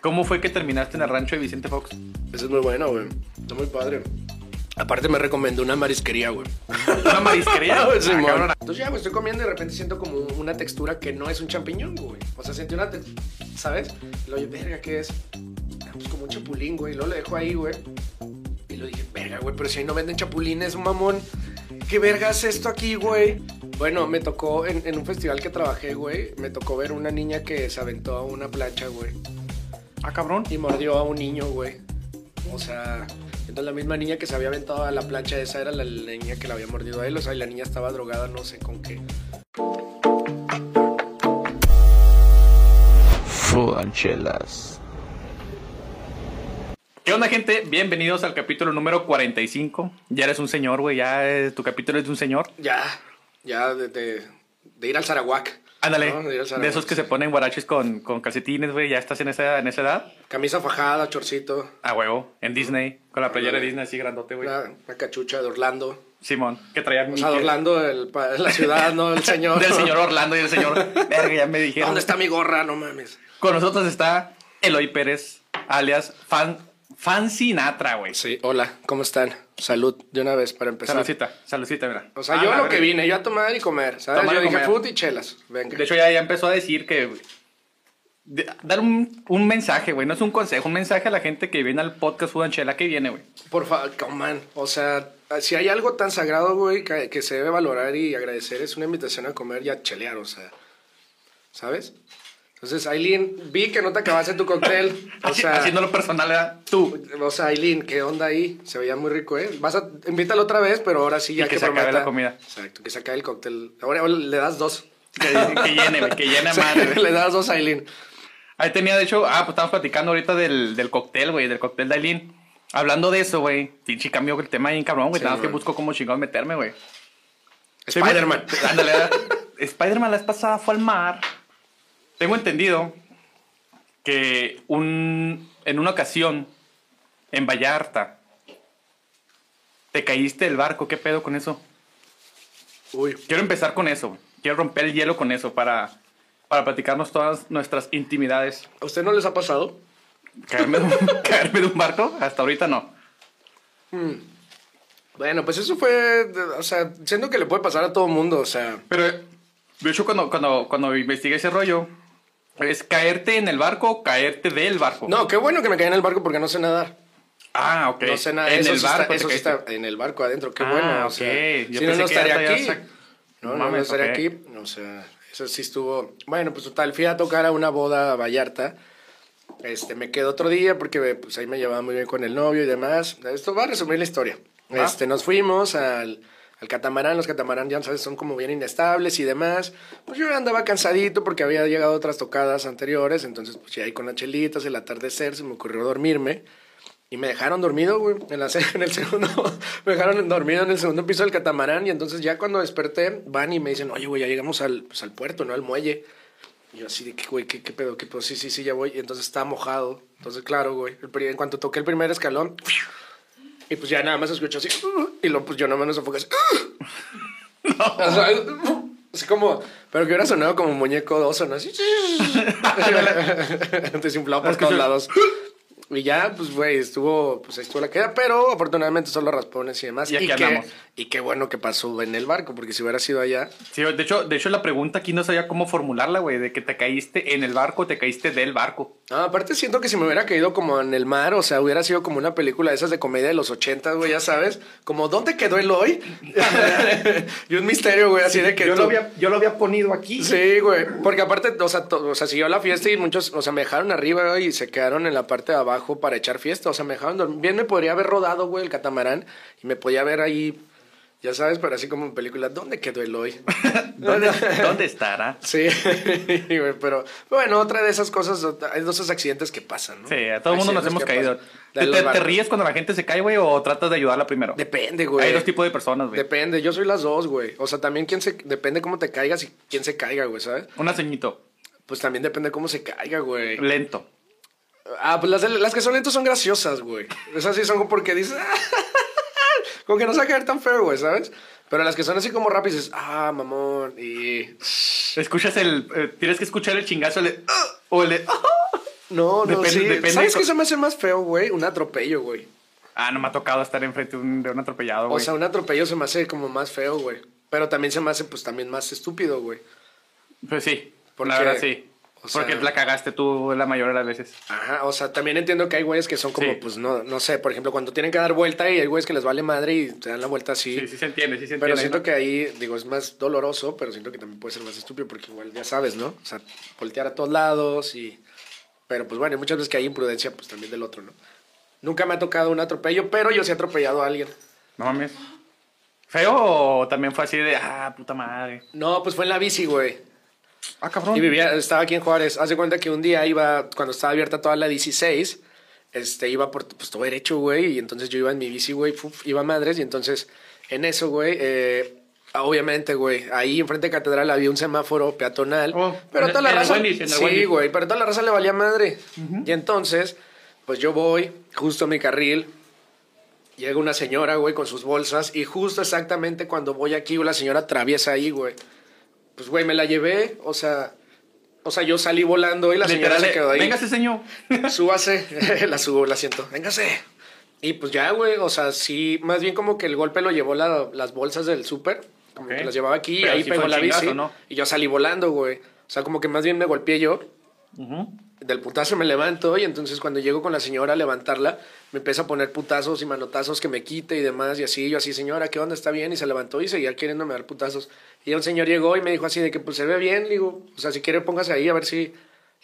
¿Cómo fue que terminaste en el rancho de Vicente Fox? Eso es muy bueno, güey. Está muy padre. Aparte me recomendó una marisquería, güey. ¿Una marisquería? Ah, Ah, Simón. cabrón. Entonces ya, güey, estoy comiendo y de repente siento como una textura que no es un champiñón, güey. O sea, sentí una textura, ¿sabes? Y luego verga, ¿qué es? Ah, Pues como un chapulín, güey. Y luego lo dejo ahí, güey. Y lo dije, verga, güey, pero si ahí no venden chapulines, mamón. ¿Qué verga es esto aquí, güey? Bueno, me tocó en, en un festival que trabajé, güey. Me tocó ver una niña que se aventó a una plancha, güey. Ah, cabrón. Y mordió a un niño, güey. O sea, entonces la misma niña que se había aventado a la plancha esa era la, la niña que la había mordido a él. O sea, y la niña estaba drogada, no sé con qué. Fudanchelas. ¿Qué onda, gente? Bienvenidos al capítulo número 45. Ya eres un señor, güey. Ya eh, tu capítulo es de un señor. Ya, ya de, de- de ir al Sarawak. Ándale. ¿no? De esos que se ponen guaraches con, con calcetines, güey. Ya estás en esa, en esa edad. Camisa fajada, chorcito, A huevo. En Disney. Con la playera de Disney así grandote, güey. una, una cachucha de Orlando. Simón. Que traía O sea, Orlando, el, la ciudad, no el señor. Del señor Orlando y del señor. Verga, ya me dijeron. ¿Dónde está mi gorra? No mames. Con nosotros está Eloy Pérez, alias Fan, Fan Sinatra, güey. Sí, hola, ¿cómo están? Salud, de una vez para empezar. Saludcita, saludcita, mira. O sea, Ah, yo la lo que vine, yo a tomar y comer, ¿sabes? Tomar y yo dije comer. food y chelas. Venga. De hecho, ya, ya empezó a decir que. de- dar un, un mensaje, güey. No es un consejo, un mensaje a la gente que viene al podcast Fudanchela que viene, güey. Por favor, come on. O sea, si hay algo tan sagrado, güey, que, que se debe valorar y agradecer, es una invitación a comer y a chelear, o sea. ¿Sabes? Entonces, Aileen, vi que no te acabaste tu cóctel. O sea, Haciéndolo personal, ¿verdad? Tú. o sea, Aileen, ¿qué onda ahí? Se veía muy rico, ¿eh? Vas a, invítalo otra vez, pero ahora sí ya que se acabe prometa- la comida. Exacto, que se acabe el cóctel. Ahora, le das dos. Que, que llene. Que llene madre, le das dos a Aileen. Ahí tenía, de hecho, ah, pues estamos platicando ahorita del, del cóctel, güey, del cóctel de Aileen. Hablando de eso, güey, pinche cambio el tema bien cabrón, güey. Sí, Nada más que busco cómo chingón meterme, güey. Spider-Man. Ándale. Spider-Man la vez pasada fue al mar. Tengo entendido que un, en una ocasión, en Vallarta, te caíste del barco. ¿Qué pedo con eso? Uy, Quiero empezar con eso. Quiero romper el hielo con eso para, para platicarnos todas nuestras intimidades. ¿a usted no les ha pasado? ¿Caerme de, un, caerme de un barco? Hasta ahorita no. Bueno, pues eso fue, o sea, siento que le puede pasar a todo mundo, o sea, Pero, de hecho, cuando, cuando, cuando investigué ese rollo, ¿es caerte en el barco o caerte del barco? no, qué bueno que me caí en el barco porque no sé nadar. Ah, ok. No sé nada, En eso, el sí barco. está, eso sí está en el barco adentro, qué Ah, bueno, o sea, Yo si pensé no, no estaría aquí. No, no, Mames, no estaría aquí, o sea, eso sí estuvo, bueno, pues total, fui a tocar a una boda a Vallarta, este, me quedé otro día porque pues ahí me llevaba muy bien con el novio y demás, esto va a resumir la historia, Ah. este, nos fuimos al, al catamarán, los catamarán ya sabes, son como bien inestables y demás, pues yo andaba cansadito porque había llegado otras tocadas anteriores, entonces pues ya ahí con las chelitas, el atardecer, se me ocurrió dormirme, y me dejaron dormido, güey, en, en el segundo, me dejaron dormido en el segundo piso del catamarán y entonces ya cuando desperté van y me dicen, oye, güey, ya llegamos al, pues, puerto, ¿no? Al muelle. Y yo así de güey, ¿qué, qué pedo? ¿Qué pedo? Sí, sí, sí, ya voy. Y entonces estaba mojado. Entonces, claro, güey, en cuanto toqué el primer escalón, y pues ya nada más escucho así, y luego pues yo nada más nos enfoqué así. O sea, así como, pero que hubiera sonado como un muñeco de oso, ¿no? Así. Desinflado por todos lados. Y ya, pues, güey, estuvo, pues ahí estuvo la queda, pero afortunadamente solo raspones y demás. Y aquí qué, andamos. Y qué bueno que pasó en el barco, porque si hubiera sido allá, Sí, de hecho, de hecho, la pregunta aquí no sabía cómo formularla, güey. De que te caíste en el barco, te caíste del barco. Ah, aparte siento que si me hubiera caído como en el mar, o sea, hubiera sido como una película de esas de comedia de los ochentas, güey, ya sabes, como ¿dónde quedó el hoy? y un misterio, güey, así de que yo, tú- lo había, yo lo había ponido aquí. Sí, güey, porque aparte, o sea, o sea, siguió la fiesta y muchos, o sea, me dejaron arriba güey, y se quedaron en la parte de abajo para echar fiesta, o sea, me dejaron dormir. Bien me podría haber rodado, güey, el catamarán y me podía ver ahí, ya sabes, pero así como en película, ¿dónde quedó el hoy? ¿Dónde, ¿Dónde estará? Sí, pero bueno, otra de esas cosas, hay dos esos accidentes que pasan, ¿no? Sí, a todo el mundo nos hemos caído. ¿Te, De ríes cuando la gente se cae, güey, o tratas de ayudarla primero? Depende, güey. Hay dos tipos de personas, güey. Depende, yo soy las dos, güey. O sea, también quién se, depende cómo te caigas y quién se caiga, güey, ¿sabes? Una ceñito, Pues también depende cómo se caiga, güey. lento. Ah, pues las, las que son lentos son graciosas, güey. Esas sí son como porque dices, como que no se va a caer tan feo, güey, ¿sabes? Pero las que son así como rápidas, ah, mamón, y... Escuchas el. eh, tienes que escuchar el chingazo el de, "Ah", o el de. "Ah". No, no, Depende- sí. depende ¿Sabes de- qué se me hace más feo, güey? Un atropello, güey. Ah, no me ha tocado estar enfrente de un, de un atropellado, O güey. sea, un atropello se me hace como más feo, güey. Pero también se me hace, pues, también más estúpido, güey. Pues sí, Porque, la verdad sí. O sea- Porque la cagaste tú la mayoría de las veces. Ajá, o sea, también entiendo que hay güeyes que son como, Sí. pues, no, no sé, por ejemplo, cuando tienen que dar vuelta y hay güeyes que les vale madre y te dan la vuelta así. Sí, sí se entiende, sí se entiende. Pero siento ¿no? que ahí, digo, es más doloroso, pero siento que también puede ser más estúpido porque igual ya sabes, ¿no? O sea, voltear a todos lados y... Pero pues bueno, muchas veces que hay imprudencia, pues también del otro, ¿no? Nunca me ha tocado un atropello, pero yo sí he atropellado a alguien. No mames. ¿Feo o también fue así de, ah, puta madre? No, pues fue en la bici, güey. Ah, cabrón. Y vivía, estaba aquí en Juárez. Haz de cuenta que un día iba, cuando estaba abierta toda la 16, este, iba por, pues todo derecho, güey. Y entonces yo iba en mi bici, güey, iba a madres. Y entonces, en eso, güey, eh, obviamente, güey, ahí enfrente de Catedral había un semáforo peatonal. Oh, pero en toda la raza. Wendy's, en sí, güey, pero toda la raza le valía madre. Y entonces, pues yo voy justo a mi carril. Llega una señora, güey, con sus bolsas. Y justo exactamente cuando voy aquí, la señora atraviesa ahí, güey. Pues, güey, me la llevé. O sea, o sea, yo salí volando y la señora Literal, se quedó ahí. Véngase, señor. Súbase. la subo, la siento. Véngase. Y pues ya, güey, o sea, sí, más bien como que el golpe lo llevó la- las bolsas del súper. Como que las llevaba aquí y ahí sí pegó la chingazo, bici. ¿no? Y yo salí volando, güey. O sea, como que más bien me golpeé yo. Del putazo me levanto y entonces cuando llego con la señora a levantarla, me empieza a poner putazos y manotazos que me quite y demás y así. Yo así, señora, ¿qué onda? ¿Está bien? Y se levantó y seguía queriéndome dar putazos. Y un señor llegó y me dijo así de que pues se ve bien. Le digo, o sea, si quiere póngase ahí a ver si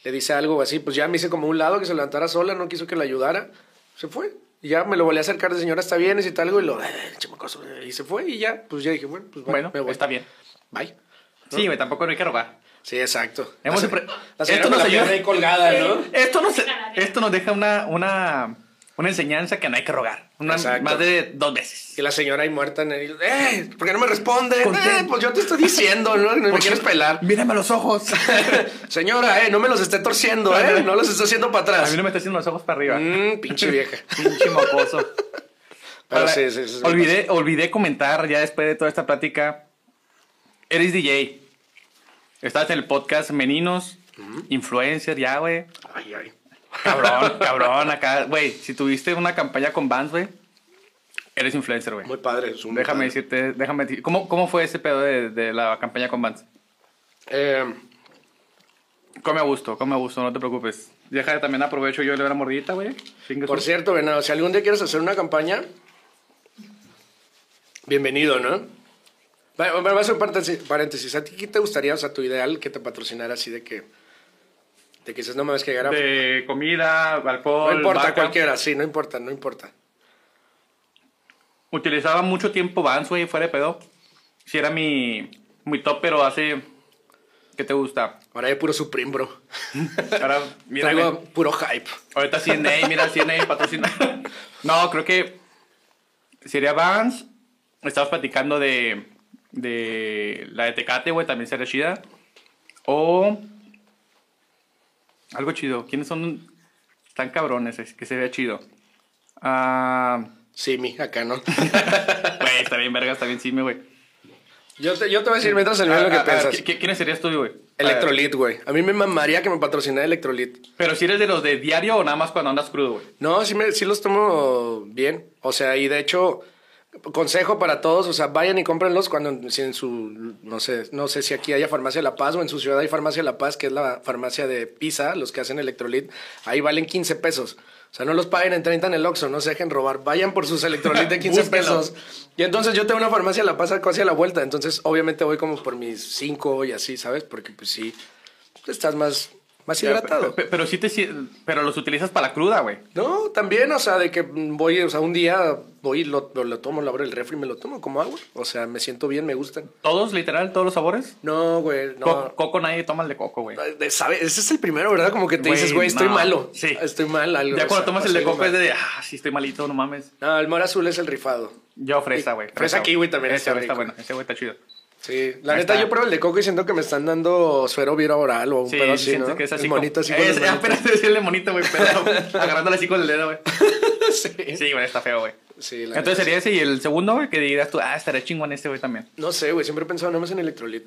le dice algo o así. Pues ya me hice como un lado que se levantara sola, no quiso que la ayudara. Se fue. Y ya me lo volví a acercar de señora, ¿está bien? Necesita algo y lo... "Eh, chamacoso", Y se fue y ya, pues ya dije, bueno, pues Bueno, me voy. está bien. Bye. Sí, güey, tampoco no hay que robar. Sí, exacto. Hemos La, empre- la señora Esto nos ayuda. Esto nos, esto nos deja una, una, una enseñanza que no hay que rogar. Una- más de dos veces. Y la señora ahí muerta en el... ¡Eh! ¿Por qué no me responde? Eh, pues yo te estoy diciendo, ¿no? No me quieres pelar. Mírame a los ojos. señora, eh, no me los esté torciendo, ¿eh? No los esté haciendo para A atrás. mí no me está haciendo los ojos para arriba. Mmm, pinche vieja. Pinche mocoso. Pero Ahora, sí, sí, sí, olvidé, olvidé comentar ya después de toda esta plática. Eres DJ. Estás en el podcast Meninos, influencer, ya, güey. Ay, ay. Cabrón, cabrón, acá. Güey, si tuviste una campaña con Vans, güey, eres influencer, güey. Muy padre. es un Déjame padre. decirte, déjame decir, ¿cómo, ¿cómo fue ese pedo de, de la campaña con Vans? Eh, Come a gusto, come a gusto, no te preocupes. Deja también aprovecho yo de la mordidita, güey. Por cierto, Venado, si algún día quieres hacer una campaña, bienvenido, ¿no? Va- va- a hacer un paréntesis- paréntesis. ¿A ti qué te gustaría, o sea, tu ideal que te patrocinara así de que... De que dices, no me ves que. De comida, alcohol. No importa, vaca. cualquiera, sí, no importa, no importa. Utilizaba mucho tiempo Vans, güey, fuera de pedo. Si era mi, mi top, pero hace... ¿Qué te gusta? Ahora hay puro Supreme, bro. Ahora. Traigo puro hype. Ahorita CNA, mira, CNA patrocina. No, creo que sería Vans. Estabas platicando de, de la de Tecate, güey, también sería chida. O algo chido. ¿Quiénes son tan cabrones? Es que se vea chido. Ah, Sí, mi, acá no. Güey, está bien, verga, está bien, sí, güey. Yo te, yo te voy a decir mientras el mío lo que ah, piensas. ¿qui- ¿Quiénes serías tú, güey? Electrolit, güey. A mí me mamaría que me patrocinara Electrolit. Pero si eres de los de diario o nada más cuando andas crudo, güey. No, sí, me, sí los tomo bien. O sea, y de hecho, consejo para todos, o sea, vayan y cómprenlos cuando si en su, no sé, no sé si aquí haya Farmacia La Paz o en su ciudad hay Farmacia La Paz, que es la farmacia de Pisa, los que hacen Electrolit. Ahí valen 15 pesos. O sea, no los paguen en 30 en el Oxxo, no se dejen robar. Vayan por sus Electrolit de 15 Búsquenlo. pesos. Y entonces yo tengo una farmacia La Paz casi a la vuelta. Entonces, obviamente voy como por mis 5 y así, ¿sabes? Porque pues sí, estás más, más hidratado. Pe- pe- Pero, sí te pero los utilizas para la cruda, güey. No, también, o sea, de que voy, o sea, un día voy y lo, lo, lo tomo, lo abro el refri y me lo tomo como agua. O sea, me siento bien, me gustan. Todos, literal, todos los sabores. No, güey, Co- no. coco nadie toma el de coco, güey. ¿Sabe? Ese es el primero, ¿verdad? Como que te Güey, dices, güey, estoy no. malo. Sí. Estoy mal, algo. Ya cuando sea, tomas el de coco es de, ah, sí estoy malito, no mames. No, el mora azul es el rifado. Yo fresa, güey. Fresa kiwi también ese está güey está bueno, ese güey está chido. Sí, la neta, yo pruebo el de coco y siento que me están dando suero viro oral o un Sí, pedo sí así, ¿no? que es así El monito así con Es, manitos. apenas decirle monito, güey, pero agarrándole así con el dedo, güey. sí. Sí, güey, está feo, güey. Sí, la Entonces sería ese y el segundo, güey, que dirías tú, ah, estaría chingón este, güey, también. No sé, güey, siempre he pensado nada más en electrolit.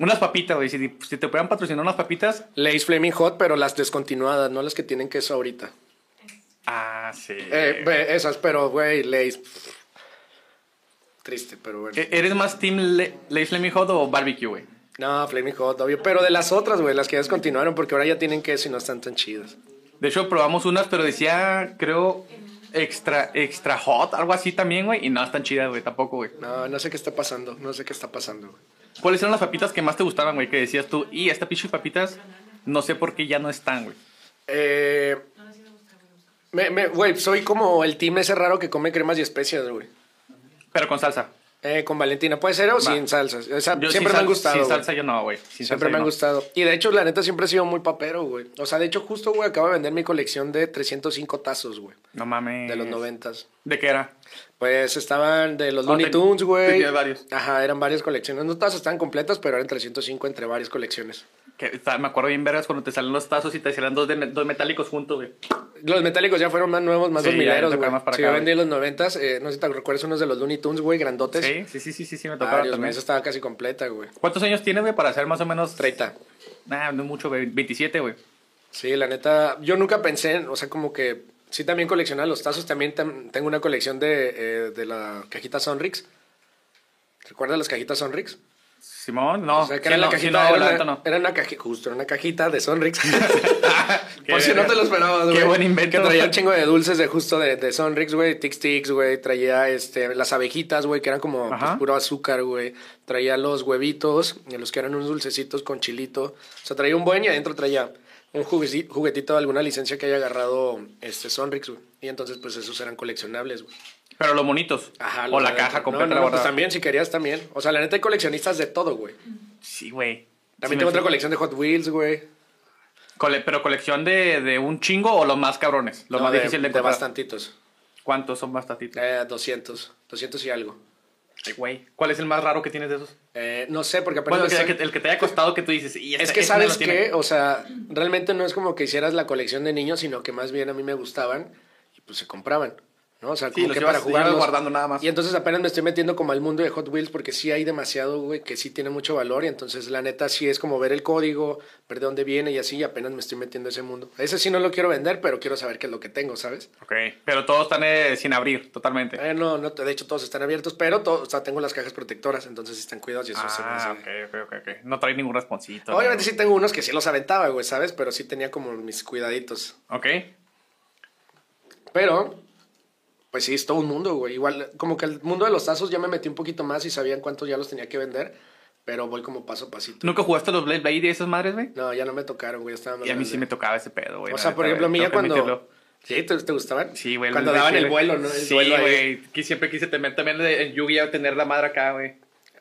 Unas papitas, güey. Si, si te pudieran patrocinar unas papitas. Lay's Flaming Hot, pero las descontinuadas, no las que tienen queso ahorita. Ah, sí. Eh, esas, pero, güey, Lay's. Triste, pero bueno. ¿E- ¿Eres más Team Le- Lay's Flaming Hot o Barbecue, güey? No, Flaming Hot, obvio. Pero de las otras, güey, las que ya descontinuaron, porque ahora ya tienen queso y no están tan chidas. De hecho, probamos unas, pero decía, creo, extra, extra hot, algo así también, güey. Y no están chidas, güey, tampoco, güey. No, no sé qué está pasando. No sé qué está pasando, güey. ¿Cuáles eran las papitas que más te gustaban, güey? Que decías tú, y esta pinche papitas, no sé por qué ya no están, güey. Eh. me- me- Güey, soy como el team ese raro que come cremas y especias, güey. Pero con salsa. Eh, con Valentina, ¿puede ser o sin salsas? O sea, Yo siempre sin me han sal- gustado. Sin güey. salsa yo no, güey. Sin Siempre salsa me han no. gustado. Y de hecho, la neta, siempre he sido muy papero, güey. O sea, de hecho, justo, güey, acabo de vender mi colección de 305 tazos, güey. No mames. De los noventas. ¿De qué era? Pues estaban de los Oh, Looney Tunes, güey. varios. Ajá, eran varias colecciones. No todas estaban completas, pero eran 305 entre varias colecciones. Que me acuerdo bien, vergas, cuando te salen los tazos y te salían dos, de, dos metálicos juntos, güey. Los metálicos ya fueron más nuevos, más Sí, dos mileros, güey. más para Sí, yo vendí los noventas. Eh, no sé si te recuerdas unos de los Looney Tunes, güey, grandotes. Sí, sí, sí, sí, sí, sí, me tocaba Varios, güey. también. Esa estaba casi completa, güey. ¿Cuántos años tienes, güey, para hacer más o menos? 30. Nah, no mucho, güey. 27, güey. Sí, la neta, yo nunca pensé, en- o sea, como que sí también coleccionaba los tazos, también tam- tengo una colección de, eh, de la cajita Sonrix. ¿Recuerdas las cajitas Sonrix? Simón, no. O sea, que Sí, era la no, sí, cajita, no, era, una, neta no. era una cajita, justo, una cajita de Sonrix. Por si no te lo esperabas, güey. Qué buen invento. Que traía un chingo de dulces de justo de, de Sonrix, güey, Tix Tix, güey. Traía este, las abejitas, güey, que eran como pues, puro azúcar, güey. Traía los huevitos, los que eran unos dulcecitos con chilito. O sea, traía un buen y adentro traía un jugueti- juguetito de alguna licencia que haya agarrado este Sonrix, güey. Y entonces, pues esos eran coleccionables, güey. Pero los monitos. Ajá. O la de caja completa. No, no, no, pues también, si querías, también. O sea, la neta hay coleccionistas de todo, güey. Sí, güey. También Sí, tengo otra colección de Hot Wheels, güey. Cole- pero colección de, de un chingo o los más cabrones. Los No, más difíciles de de encontrar. bastantitos. ¿Cuántos son bastantitos? Eh, 200. 200 y algo. Güey. ¿Cuál es el más raro que tienes de esos? Eh, no sé, porque apenas... Bueno, que- el que te haya costado que tú dices. Y Es que este sabes tiene. que, o sea, realmente no es como que hicieras la colección de niños, sino que más bien a mí me gustaban y pues se compraban, ¿no? O sea, Sí, como los que para jugarlos. guardando nada más. Y entonces apenas me estoy metiendo como al mundo de Hot Wheels porque sí hay demasiado, güey, que sí tiene mucho valor y entonces la neta sí es como ver el código, ver de dónde viene y así y apenas me estoy metiendo a ese mundo. Ese sí no lo quiero vender, pero quiero saber qué es lo que tengo, ¿sabes? Ok. Pero todos están eh, sin abrir, totalmente. Eh, no, no, de hecho todos están abiertos, pero to- o sea, tengo las cajas protectoras, entonces están cuidados y eso se me ah, hace- ok, ok, ok, ok. No trae ningún responsito. Obviamente ¿no? sí tengo unos que sí los aventaba, güey, ¿sabes? Pero sí tenía como mis cuidaditos. Ok. Pero, pues sí, es todo un mundo, güey. Igual, como que el mundo de los tazos ya me metí un poquito más y sabían cuántos ya los tenía que vender. Pero voy como paso a pasito. ¿Nunca jugaste los Blade Blade y esas madres, güey? No, ya no me tocaron, güey. Estaba Y a mí sí me tocaba ese pedo, güey. O sea, por ejemplo, a mí ya cuando... admitirlo. ¿Sí? ¿Te, te gustaban? Sí, güey. Cuando daban el vuelo, ¿no? El sí, güey. Siempre quise tener también en Yu-Gi-Oh! tener la madre acá, güey.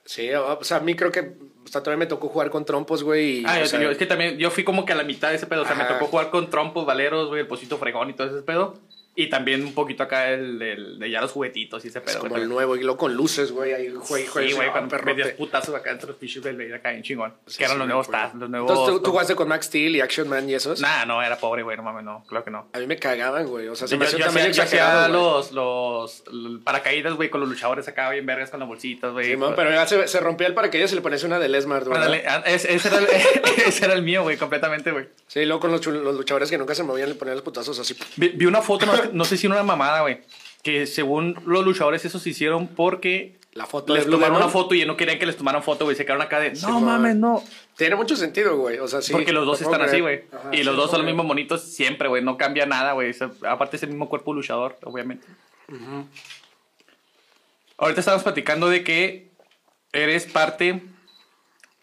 Sí, o sea, a mí creo que... Todavía me tocó jugar con trompos, güey. Ah, o yo, sea, yo- es que también yo fui como que a la mitad de ese pedo. O sea, me tocó jugar con trompos, valeros, güey, el pocito fregón y todo ese pedo. Y también un poquito acá el, el- de ya los juguetitos y ese es pedo. como güey, el nuevo. Y luego con luces, güey. Ahí juegue, Sí, güey, metías putazos acá entre los pinches del Blade acá en chingón. Sí, que eran sí, los nuevos los nuevos... Entonces, ¿tú, tú jugaste con Max Steel y Action Man y esos? Nah, no, era pobre, güey, no mames, no, claro que no. A mí me cagaban, güey. O sea, se Yo, me hacía hacía, también yo hacía exagerado, güey. los, los, los paracaídas, güey, con los luchadores acá bien vergas con las bolsitas, güey. Sí, man, pero ya se, se rompía el paracaídas y le ponías una de Lesmart, güey. Ah, ese, ese era el, ese era el mío, güey, completamente, güey. Sí, luego con los, los luchadores que nunca se movían le ponían los putazos así. Vi, vi una foto, no sé si era una mamada, güey. Que según los luchadores esos se hicieron porque La foto les tomaron una foto y no querían que les tomaran foto, güey. Se quedaron acá de, no mames, no. Tiene mucho sentido, güey. O sea, sí. porque los dos están así, güey. Ajá, Y sí, los lo dos son los mismos monitos siempre, güey. No cambia nada, güey. Aparte es el mismo cuerpo luchador, obviamente. Ahorita estamos platicando de que eres parte,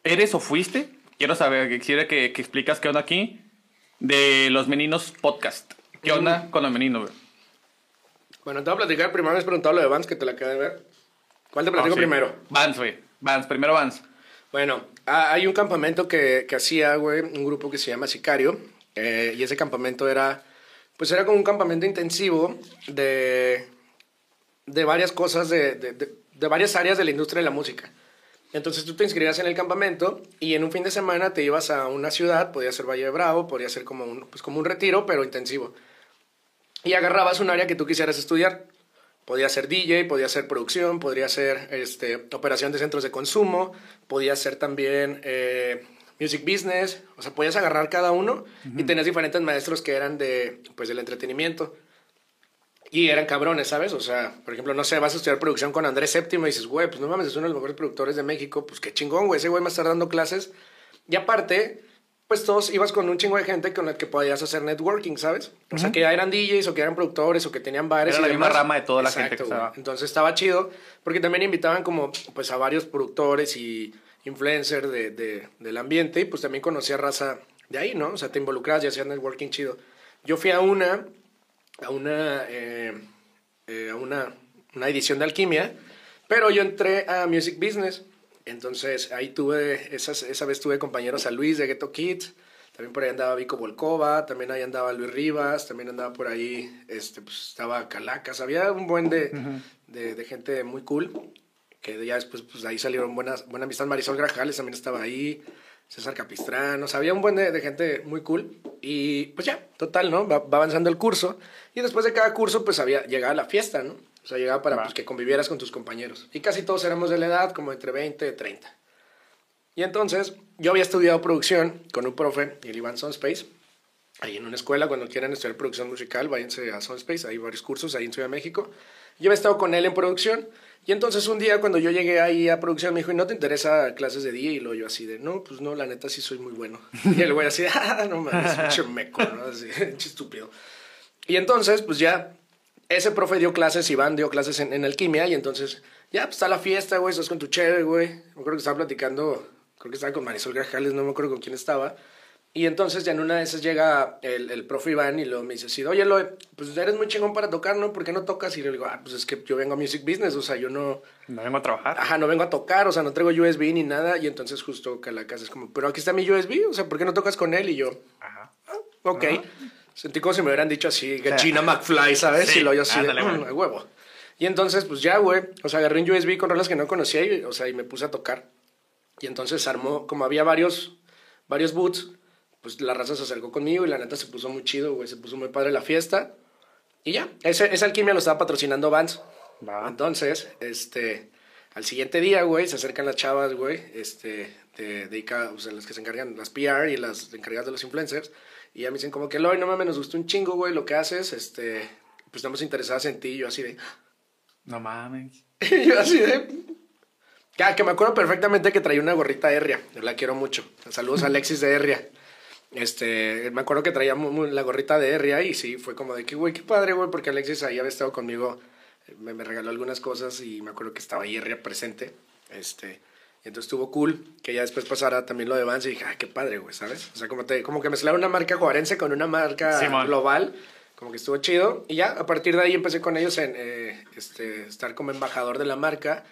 eres o fuiste, quiero saber, quisiera que, que explicas qué onda aquí, de los Meninos Podcast. ¿Qué onda con los Meninos, güey? Bueno, te voy a platicar. Primero me has preguntado lo de Vans, que te la acabé de ver. ¿Cuál te platico Ah, sí. primero? Vans, güey. Vans, primero Vans. Bueno, ah, hay un campamento que, que hacía, güey, un grupo que se llama Sicario. eh, y ese campamento era, pues era como un campamento intensivo de, de varias cosas, de, de, de- de varias áreas de la industria de la música. Entonces tú te inscribías en el campamento y en un fin de semana te ibas a una ciudad, podía ser Valle de Bravo, podía ser como un, pues como un retiro, pero intensivo. Y agarrabas un área que tú quisieras estudiar. Podía ser DJ, podía ser producción, podría ser este, operación de centros de consumo, podía ser también eh, music business, o sea, podías agarrar cada uno y tenías diferentes maestros que eran de, pues, del entretenimiento. Y eran cabrones, ¿sabes? O sea, por ejemplo, no sé, vas a estudiar producción con Andrés Séptimo y dices, güey, pues no mames, es uno de los mejores productores de México, pues qué chingón, güey, ese güey me está dando clases. Y aparte, pues todos ibas con un chingo de gente con la que podías hacer networking, ¿sabes? O sea, que ya eran DJs o que eran productores o que tenían bares. Era y la misma demás. rama de toda la gente Exacto, que güey. estaba. Entonces estaba chido, porque también invitaban como, pues a varios productores y influencers de, de- del ambiente y pues también conocía raza de ahí, ¿no? O sea, te involucrabas y hacías networking chido. Yo fui a una, a una, eh, eh, a una, una edición de alquimia, pero yo entré a Music Business. Entonces ahí tuve, esas, esa vez tuve compañeros a Luis de Ghetto Kids, también por ahí andaba Vico Volkova, también ahí andaba Luis Rivas, también andaba por ahí, este, pues estaba Calacas, había un buen de, de, de gente muy cool, que ya después, pues ahí salieron buenas, buena amistad, Marisol Grajales también estaba ahí, César Capistrán, o sea, había un buen de, de gente muy cool, y pues ya, total, ¿no? Va, va avanzando el curso, y después de cada curso, pues había, llegaba la fiesta, ¿no? O sea, llegaba para pues, que convivieras con tus compañeros. Y casi todos éramos de la edad, como entre 20 y 30. Y entonces, yo había estudiado producción con un profe, el Iván Sunspace, ahí en una escuela, cuando quieran estudiar producción musical, váyanse a Sunspace, hay varios cursos ahí en Ciudad de México. Yo había estado con él en producción, y entonces un día cuando yo llegué ahí a producción me dijo, ¿y no te interesa clases de día? Y luego yo así de, no, pues no, la neta sí soy muy bueno. Y el güey así, ah, no mames, pinche meco, ¿no? Así, estúpido. Y entonces, pues ya, ese profe dio clases, Iván dio clases en, en alquimia, y entonces, ya, pues está la fiesta, güey, estás con tu chévere, güey. Me acuerdo que estaba platicando, creo que estaba con Marisol Grajales, no me acuerdo con quién estaba. Y entonces ya en una de esas llega el, el profe Iván y luego me dice así, oye, Loe, pues eres muy chingón para tocar, ¿no? ¿Por qué no tocas? Y le digo, ah, pues es que yo vengo a music business, o sea, yo no, No vengo a trabajar. ajá, no vengo a tocar, o sea, no traigo USB ni nada. Y entonces justo Calacas es como, pero aquí está mi USB, o sea, ¿por qué no tocas con él? Y yo, Ajá. Ok. Sentí como si me hubieran dicho así, Gachina McFly, ¿sabes? Sí, y lo yo así, de, ándale. "Mm, a huevo. Y entonces, pues ya, güey. O sea, agarré un USB con rolas que no conocía y, o sea, y me puse a tocar. Y entonces armó, como había varios, varios boots, pues la raza se acercó conmigo y la neta se puso muy chido, güey. Se puso muy padre la fiesta. Y ya, ese, esa alquimia lo estaba patrocinando Vans. Va. Entonces, este, al siguiente día, güey, se acercan las chavas, güey, este, de, de ICA, o sea, las que se encargan, las PR y las encargadas de los influencers, y ya me dicen como que, Loy, no mames, nos gustó un chingo, güey, lo que haces, este, pues estamos interesadas en ti, y yo así de, No mames. y yo así de, ya, que me acuerdo perfectamente que traía una gorrita Herria, la quiero mucho, saludos a Alexis de Herria. Este, me acuerdo que traía mu- mu- la gorrita de Herria y sí, fue como de que, güey, qué padre, güey, porque Alexis ahí había estado conmigo, me, me regaló algunas cosas y me acuerdo que estaba ahí Herria presente. Este, entonces estuvo cool que ya después pasara también lo de Vans y dije, ay, qué padre, güey, ¿sabes? O sea, como, te, como que mezclar una marca juarense con una marca global, como que estuvo chido. Y ya, a partir de ahí empecé con ellos en eh, este, estar como embajador de la marca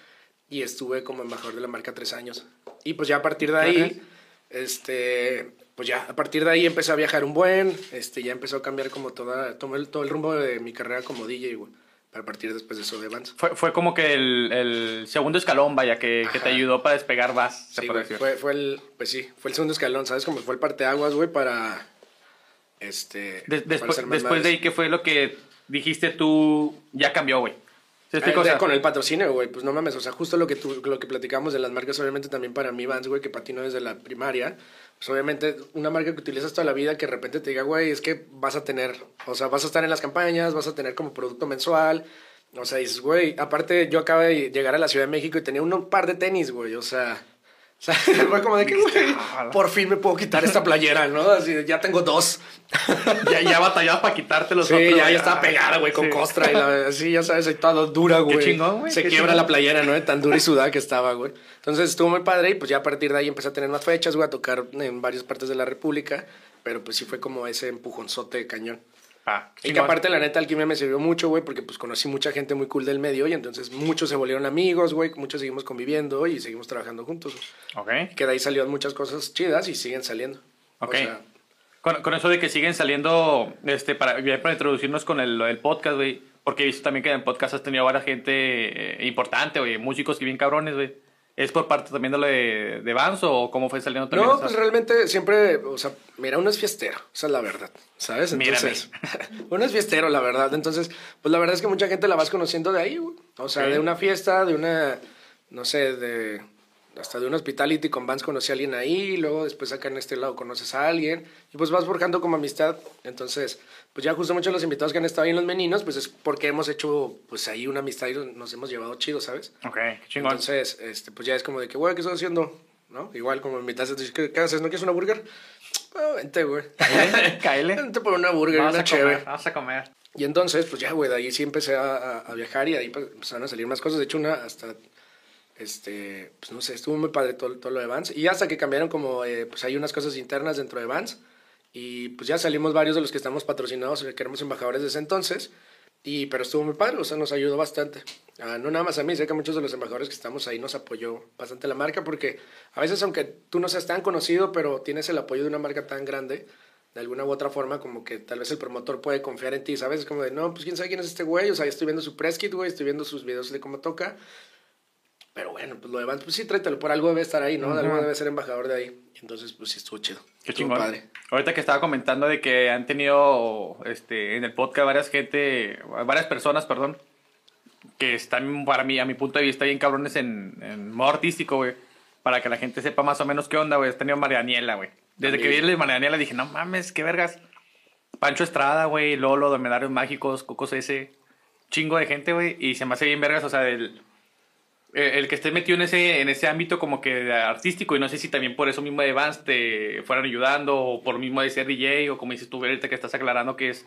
y estuve como embajador de la marca tres años. Y pues ya a partir de ahí, este, pues ya a partir de ahí empecé a viajar un buen, este, ya empezó a cambiar como toda, todo el, todo el rumbo de mi carrera como DJ, güey. A partir después de eso de Vans. Fue, fue como que el, el segundo escalón, vaya, que, que te ayudó para despegar más, se Sí, güey, fue, fue el, pues sí, fue el segundo escalón, ¿sabes? Como fue el parteaguas, güey, para, este, De- para después, después de ahí, ¿qué fue lo que dijiste tú? Ya cambió, güey. ¿Se Ah? O sea, con el patrocinio, güey, pues no mames, o sea, justo lo que tú, lo que platicamos de las marcas, obviamente también para mí, Vans, güey, que patino desde la primaria, pues obviamente una marca que utilizas toda la vida que de repente te diga, güey, es que vas a tener, o sea, vas a estar en las campañas, vas a tener como producto mensual, o sea, dices, güey, aparte yo acabo de llegar a la Ciudad de México y tenía un par de tenis, güey, o sea... O sea, fue como de que, güey, por fin me puedo quitar esta playera, ¿no? Así, ya tengo dos. ya, ya batallabas para quitarte los Sí, otros. ya, ya estaba pegada, güey, con sí. costra. Y la, así, ya sabes, ahí toda dura, güey. chingón, güey, Se qué quiebra chingón. la playera, ¿no? Tan dura y sudada que estaba, güey. Entonces estuvo muy padre y pues ya a partir de ahí empecé a tener más fechas, güey, a tocar en varias partes de la República. Pero pues sí fue como ese empujonzote de cañón. Ah, Y que aparte, la neta, Alquimia me sirvió mucho, güey, porque pues conocí mucha gente muy cool del medio y entonces muchos se volvieron amigos, güey, muchos seguimos conviviendo y seguimos trabajando juntos. Ok. Que de ahí salieron muchas cosas chidas y siguen saliendo. Ok. O sea, Con, con eso de que siguen saliendo, este, para, para introducirnos con el, del podcast, güey. Porque he visto también que en el podcast has tenido a varias gente eh, importante, güey. Músicos que bien cabrones, güey. ¿Es por parte también de lo de, de Vans o cómo fue saliendo también? No, pues realmente siempre, o sea, mira, uno es fiestero, esa es la verdad, ¿sabes? Entonces, uno es fiestero, la verdad. Entonces, pues la verdad es que mucha gente la vas conociendo de ahí, güey. O sea, de una fiesta, de una, no sé, de, hasta de un hospitality con Vans conocí a alguien ahí, luego después acá en este lado conoces a alguien, y pues vas forjando como amistad. Entonces, pues ya justo muchos de los invitados que han estado ahí en los meninos, pues es porque hemos hecho, pues ahí una amistad y nos hemos llevado chido, ¿sabes? Ok, chingón. Entonces, este, pues ya es como de que, güey, ¿qué estás haciendo? ¿No? Igual como invitaste, ¿qué, qué haces? ¿No quieres una burger? Ah, vente, güey. Cáele. Vente por una burger, Vamos una a comer, chévere. vamos a comer. Y entonces, pues ya, güey, de ahí sí empecé a, a- a viajar y ahí pues, empezaron a salir más cosas. De hecho, una hasta, este, pues no sé, estuvo muy padre todo, todo lo de Vans. Y hasta que cambiaron como, eh, pues hay unas cosas internas dentro de Vans. Y pues ya salimos varios de los que estamos patrocinados, que éramos embajadores desde entonces. Y, pero estuvo muy padre, o sea, nos ayudó bastante. Ah, no nada más a mí, sé que muchos de los embajadores que estamos ahí nos apoyó bastante la marca, porque a veces aunque tú no seas tan conocido, pero tienes el apoyo de una marca tan grande, de alguna u otra forma, como que tal vez el promotor puede confiar en ti, ¿sabes? Es como de, no, pues quién sabe quién es este güey, o sea, estoy viendo su press kit, güey, estoy viendo sus videos de cómo toca. Pero bueno, pues lo de Vans, pues sí, tráetelo, por algo debe estar ahí, ¿no? De algo debe ser embajador de ahí. Entonces, pues sí, estuvo chido. Qué Estuvo chingón. padre. Ahorita que estaba comentando de que han tenido este, en el podcast varias gente, varias personas, perdón, que están para mí, a mi punto de vista, bien cabrones en, en modo artístico, güey. Para que la gente sepa más o menos qué onda, güey. Has tenido Marianiela, güey. Desde que vi el de Marianiela dije, no mames, qué vergas. Pancho Estrada, güey, Lolo, Domedarios Mágicos, Cocos S, chingo de gente, güey. Y se me hace bien vergas, o sea, el, el el que esté metido en ese, en ese ámbito como que artístico y no sé si también por eso mismo de Vans te fueran ayudando o por mismo de ser DJ o como dices tú ahorita que estás aclarando que es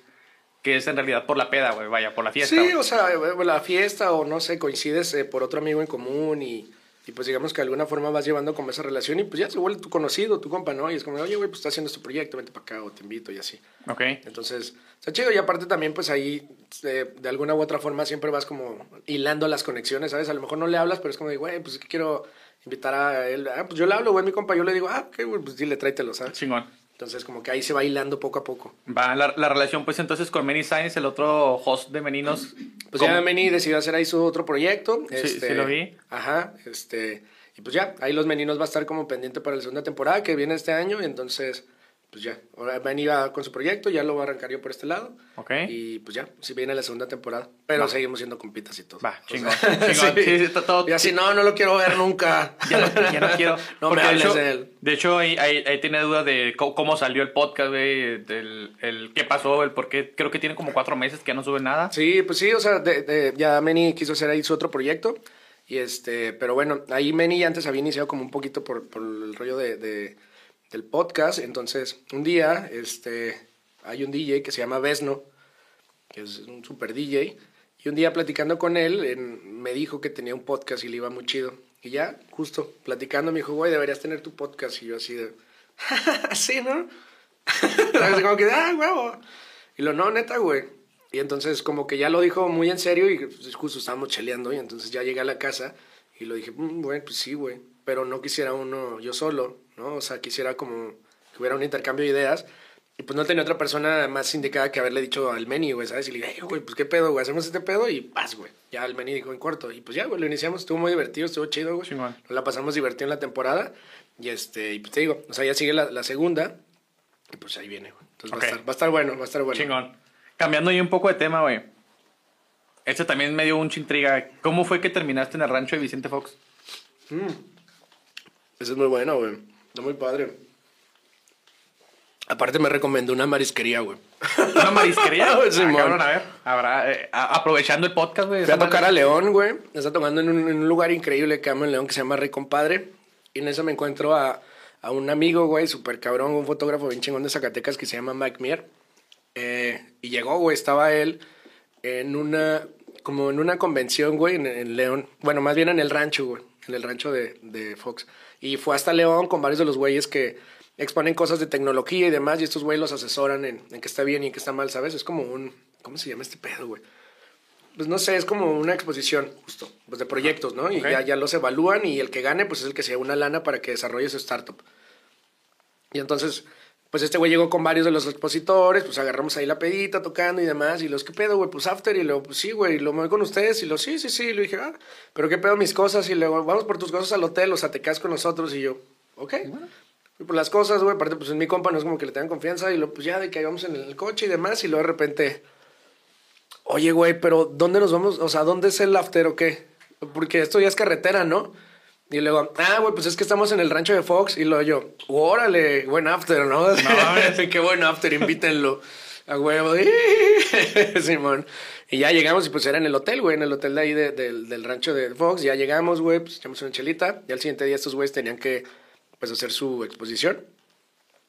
que es en realidad por la peda, güey, vaya, por la fiesta. Sí, o sea, eh, la fiesta o no sé, coincides eh, por otro amigo en común y, y pues digamos que de alguna forma vas llevando como esa relación y pues ya se vuelve tu conocido, tu compa, ¿no? Y es como, oye, güey, pues estás haciendo este proyecto, vente para acá o te invito y así. Ok. Entonces, está chido y aparte también pues ahí eh, de alguna u otra forma siempre vas como hilando las conexiones, ¿sabes? A lo mejor no le hablas, pero es como de, güey, pues es que quiero invitar a él. Ah, pues yo le hablo, güey, mi compa, yo le digo, ah, ok, güey, pues dile, tráetelo, ¿sabes? Chingón. Entonces como que ahí se va hilando poco a poco. Va la, la relación pues entonces con Many Science, el otro host de Meninos. Pues ¿cómo? ya Meni decidió hacer ahí su otro proyecto. Sí, sí lo vi. Ajá, este, y pues ya, ahí los Meninos va a estar como pendiente para la segunda temporada que viene este año, y entonces, pues ya, ahora Meni va con su proyecto, ya lo va a arrancar yo por este lado. Ok. Y pues ya, si viene la segunda temporada, pero Va. seguimos siendo compitas y todo. Va, chingón, chingón. Sí, sí, está todo- Y así, no, no lo quiero ver nunca. Ya no, ya no quiero. no me Porque de hables hecho, de él. De hecho, ahí, ahí, ahí tiene duda de cómo, cómo salió el podcast, güey, del el qué pasó, el por qué. Creo que tiene como cuatro meses que ya no sube nada. Sí, pues sí, o sea, de- de- ya Meni quiso hacer ahí su otro proyecto. Y este, pero bueno, ahí Meni antes había iniciado como un poquito por, por el rollo de, de- del podcast. Entonces, un día, este, hay un DJ que se llama Vesno, que es un super DJ. Y un día platicando con él, en- me dijo que tenía un podcast y le iba muy chido. Y ya, justo, platicando, me dijo, güey, deberías tener tu podcast. Y yo así de, sí, ¿no? Como que, ah, huevo. Y lo, no, neta, güey. Y entonces como que ya lo dijo muy en serio y pues, justo estábamos cheleando y entonces ya llegué a la casa y lo dije, "Mm, bueno, pues sí, güey. Pero no quisiera uno yo solo, ¿no? O sea, quisiera como que hubiera un intercambio de ideas. Y pues no tenía otra persona más indicada que haberle dicho al Meni, güey, ¿sabes? Y le dije, "Ey, güey, pues qué pedo, güey, hacemos este pedo y paz, güey. Ya el Meni dijo en corto. Y pues ya, güey, lo iniciamos, estuvo muy divertido, estuvo chido, güey. Nos la pasamos divertido en la temporada. Y este, y pues te digo, o sea, ya sigue la, la segunda. Y pues ahí viene, güey. Entonces va, a estar, va a estar bueno, va a estar bueno. Chingón. Cambiando ahí un poco de tema, güey. Este también me dio mucha intriga. ¿Cómo fue que terminaste en el rancho de Vicente Fox? Ese es muy bueno, güey. Está muy padre. Aparte me recomendó una marisquería, güey. ¿Una marisquería? Ah, Simón. cabrón, a ver. Habrá, eh, a- aprovechando el podcast, güey. Fui a tocar a León, güey. Está tocando en un, en un lugar increíble que amo en León que se llama Rey Compadre. Y en eso me encuentro a, a un amigo, güey, súper cabrón, un fotógrafo bien chingón de Zacatecas que se llama Mike Mier. Eh, y llegó, güey, estaba él en una, como en una convención, güey, en, en León. Bueno, más bien en el rancho, güey, en el rancho de, de Fox. Y fue hasta León con varios de los güeyes que exponen cosas de tecnología y demás. Y estos güeyes los asesoran en, en qué está bien y en qué está mal, ¿sabes? Es como un, ¿cómo se llama este pedo, güey? Pues no sé, es como una exposición, justo, pues de proyectos, ¿no? Y ya, ya los evalúan y el que gane, pues es el que se da una lana para que desarrolle su startup. Y entonces, pues este güey llegó con varios de los expositores, pues agarramos ahí la pedita tocando y demás. Y los, ¿qué pedo, güey? Pues after. Y luego, pues sí, güey, lo voy con ustedes. Y lo, sí, sí, sí. Y le dije, ah, pero ¿qué pedo mis cosas? Y luego, vamos por tus cosas al hotel, o sea, te quedas con nosotros. Y yo, ok. Y por las cosas, güey, aparte, pues en mi compa no es como que le tengan confianza. Y luego, pues ya de que íbamos en el coche y demás. Y luego de repente, oye, güey, pero ¿dónde nos vamos? O sea, ¿dónde es el after o qué? Porque esto ya es carretera, ¿no? Y luego, ah, güey, pues es que estamos en el rancho de Fox. Y luego yo, órale, buen after, ¿no? No, qué buen after, invítenlo. A huevo. Simón. Y ya llegamos y pues era en el hotel, güey, en el hotel de ahí de- del- del rancho de Fox. Ya llegamos, güey, pues echamos una chelita. Y al siguiente día estos güeyes tenían que, pues, hacer su exposición.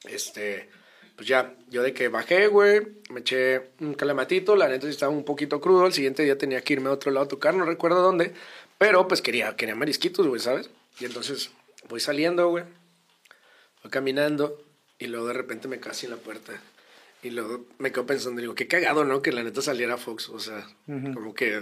Este, pues ya, yo de que bajé, güey, me eché un calamatito, la neta estaba un poquito crudo, el siguiente día tenía que irme a otro lado a tocar, no recuerdo dónde, pero pues quería, quería marisquitos, güey, ¿sabes? Y entonces voy saliendo, güey, voy caminando y luego de repente me así en la puerta. Y luego me quedo pensando, digo, qué cagado, ¿no? Que la neta saliera Fox, o sea, como que,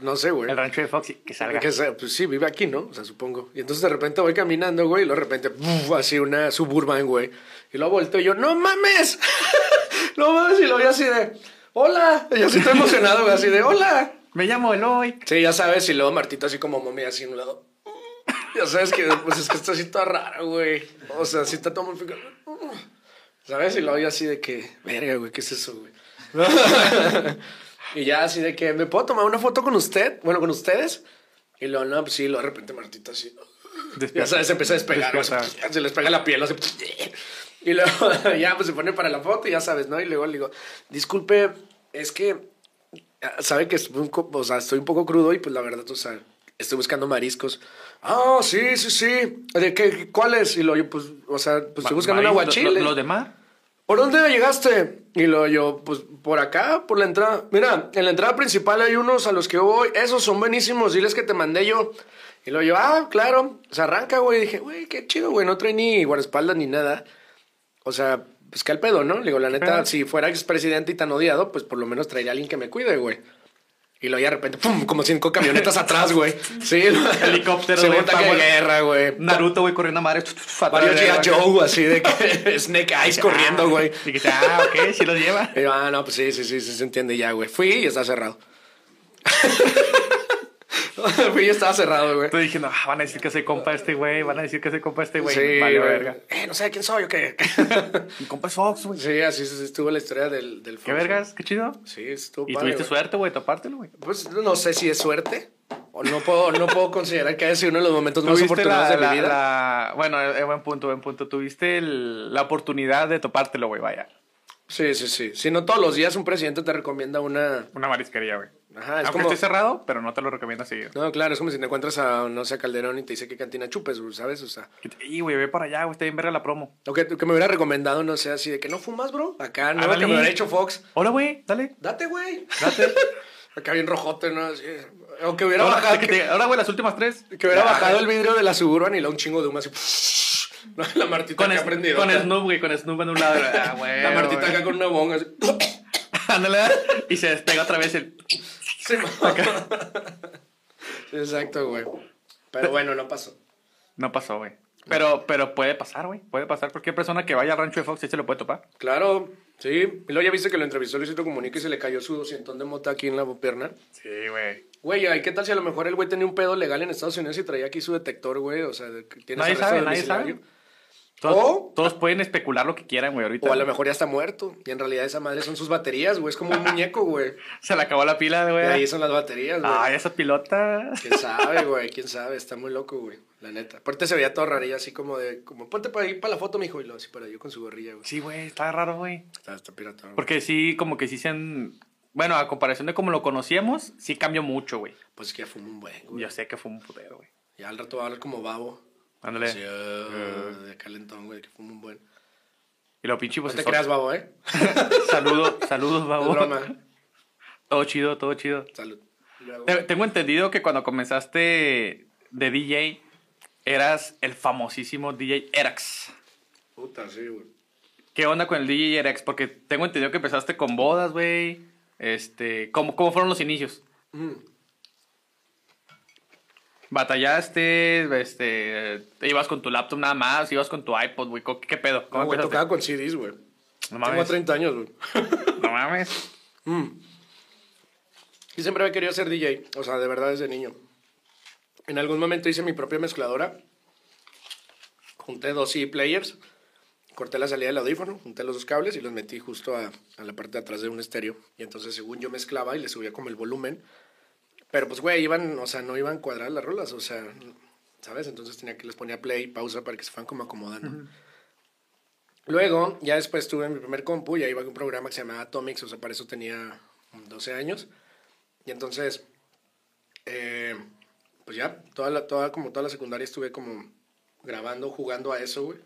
no sé, güey. El rancho de Fox, que salga. Que sea, pues sí, vive aquí, ¿no? O sea, supongo. Y entonces de repente voy caminando, güey, y luego de repente, ¡buf! así una suburban, güey. Y luego volteo y yo, ¡no mames! ¡No mames! Y luego yo así de, ¡hola! Y yo así estoy emocionado, güey, así de, ¡hola! Me llamo Eloy. Sí, ya sabes, y luego Martito así como momia, así en un lado. Ya sabes que, pues es que está así toda rara, güey. O sea, así está todo muy pico- ¿Sabes? Y luego yo así de que, verga, güey, ¿qué es eso, güey? y ya así de que, ¿me puedo tomar una foto con usted? Bueno, con ustedes. Y luego, no, pues sí, luego de repente Martito así. Ya sabes, se empieza a despegar, se les pega la piel, así, y luego ya pues se pone para la foto, y ya sabes, ¿no? Y luego le digo, disculpe, es que sabe que estoy un, o sea, estoy un poco crudo y pues la verdad, o sea, estoy buscando mariscos. Ah, sí, sí, sí. ¿De qué? ¿Cuáles? Y luego yo, pues, o sea, pues estoy buscando un aguachile. ¿Los de mar? ¿Por dónde llegaste? Y luego yo, pues por acá, por la entrada. Mira, en la entrada principal hay unos a los que voy. Esos son buenísimos, diles que te mandé yo. Y luego yo, ah, claro. Se arranca, güey. Y dije, güey, qué chido, güey. No trae ni guardaespaldas ni nada. O sea, pues qué al pedo, ¿no? Le digo, la neta, si fuera expresidente y tan odiado, pues por lo menos traería a alguien que me cuide, güey. Y luego ya de repente, ¡pum! Como cinco camionetas atrás, güey. Sí, Helicópteros, Se monta guerra, güey. Naruto, güey, corriendo a madre. Varios G.I. Joe, así de que Snake Eyes corriendo, güey. Y que, ah, ok, sí los lleva. Y yo, ah, no, pues sí, sí, sí, sí, se entiende ya, güey. Fui y está cerrado. Y estaba cerrado, güey. Estoy diciendo, ah, van a decir que soy compa de este güey, van a decir que soy compa de este güey. Sí, vale, verga. Eh, no sé quién soy o qué. Mi compa es Fox, güey. sí, así estuvo la historia del, del Qué Fox, vergas, qué chido. Sí, estuvo Y padre, tuviste suerte, güey, topártelo, güey. Pues no sé si es suerte. O no puedo, no puedo considerar que haya sido uno de los momentos más oportunos la, de la- mi vida. la- Bueno, eh, buen punto, buen punto. Tuviste el- la oportunidad de topártelo, güey, vaya. Sí, sí, sí. Si no todos los días un presidente te recomienda una. Una marisquería, güey. Ajá, es Aunque como. esté cerrado, pero no te lo recomiendo seguir. No, claro, es como si te encuentras a, no sé, Calderón y te dice qué cantina chupes, ¿sabes? O sea, Y, güey, ve para allá, güey, está bien verga la promo. lo que, que me hubiera recomendado, no sé, así de que no fumas, bro. Acá, no, que me hubiera hecho Fox. Hola, güey, dale. Date, güey. Date. Acá bien rojote, ¿no? Así, o que hubiera Ahora, bajado, que te- ahora, güey, las últimas tres. que hubiera Ya, bajado el vidrio de la Suburban y luego un chingo de humo así. ¿no? La Martita Con, acá prendido. con Snoop, güey, con Snoop en un lado. Ah, güey. La Martita acá con una bonga. Así. Ándale, y se despega otra vez el. Sí, Sí, Exacto, güey. Pero bueno, no pasó. No pasó, güey. Pero, pero puede pasar, güey. Puede pasar. Cualquier persona que vaya al rancho de Fox sí se lo puede topar. Claro, sí. Y luego ya viste que lo entrevistó Luisito Comunica y se le cayó su doscientón de mota aquí en la pierna. Sí, güey. Güey, ay, ¿qué tal si a lo mejor el güey tenía un pedo legal en Estados Unidos y traía aquí su detector, güey? O sea, tiene Nadie sabe, nadie sabe. Todos, O- todos pueden especular lo que quieran, güey, ahorita. O a lo mejor ya está muerto. Y en realidad esa madre son sus baterías, güey. Es como un muñeco, güey. Se le acabó la pila, Y güey. ahí son las baterías, güey. Ay, esa pilota. ¿Quién sabe, güey? ¿Quién sabe? Está muy loco, güey. La neta. Aparte se veía todo rarillo, así como de... Como, ponte para ir para la foto, mijo. Y lo así para yo con su gorrilla, güey. Sí, güey, está raro, güey. Está, está pirata, güey. Porque sí, como que sí se han. Bueno, a comparación de como lo conocíamos, sí cambió mucho, güey. Pues es que ya fumó un buen, güey. Yo sé que fue un putero, güey. Ya al rato va a hablar como babo. Ándale. Sí, ah, de calentón, güey, que fuma un buen. Y lo pinche, No pues. te eso- creas, babo, ¿eh? Saludos, babo. broma. Todo chido, todo chido. Salud. Luego- Te- Tengo entendido que cuando comenzaste de DJ, eras el famosísimo DJ Erax. Puta, sí, güey. ¿Qué onda con el DJ Erax? Porque tengo entendido que empezaste con bodas, güey. Este, ¿cómo, ¿Cómo fueron los inicios? Mm. ¿Batallaste? Este, ¿te ibas con tu laptop nada más? ¿Ibas con tu iPod, güey? ¿Qué, pedo? ¿Cómo No, güey, tocaba con CDs, güey. No Tengo mames. 30 años, güey. No mames. Y siempre había querido ser DJ, o sea, de verdad desde niño. En algún momento hice mi propia mezcladora. Junté dos CD players, corté la salida del audífono, junté los dos cables y los metí justo a, a la parte de atrás de un estéreo. Y entonces, según yo mezclaba y le subía como el volumen. Pero pues, güey, iban, o sea, no iban cuadradas las rolas, o sea, ¿sabes? Entonces tenía que les ponía play, pausa para que se fueran como acomodando. Luego, ya después tuve mi primer compu y ahí iba con un programa que se llamaba Atomics, o sea, para eso tenía 12 años. Y entonces, eh, pues ya, toda la, toda, como toda la secundaria estuve como grabando, jugando a eso, güey.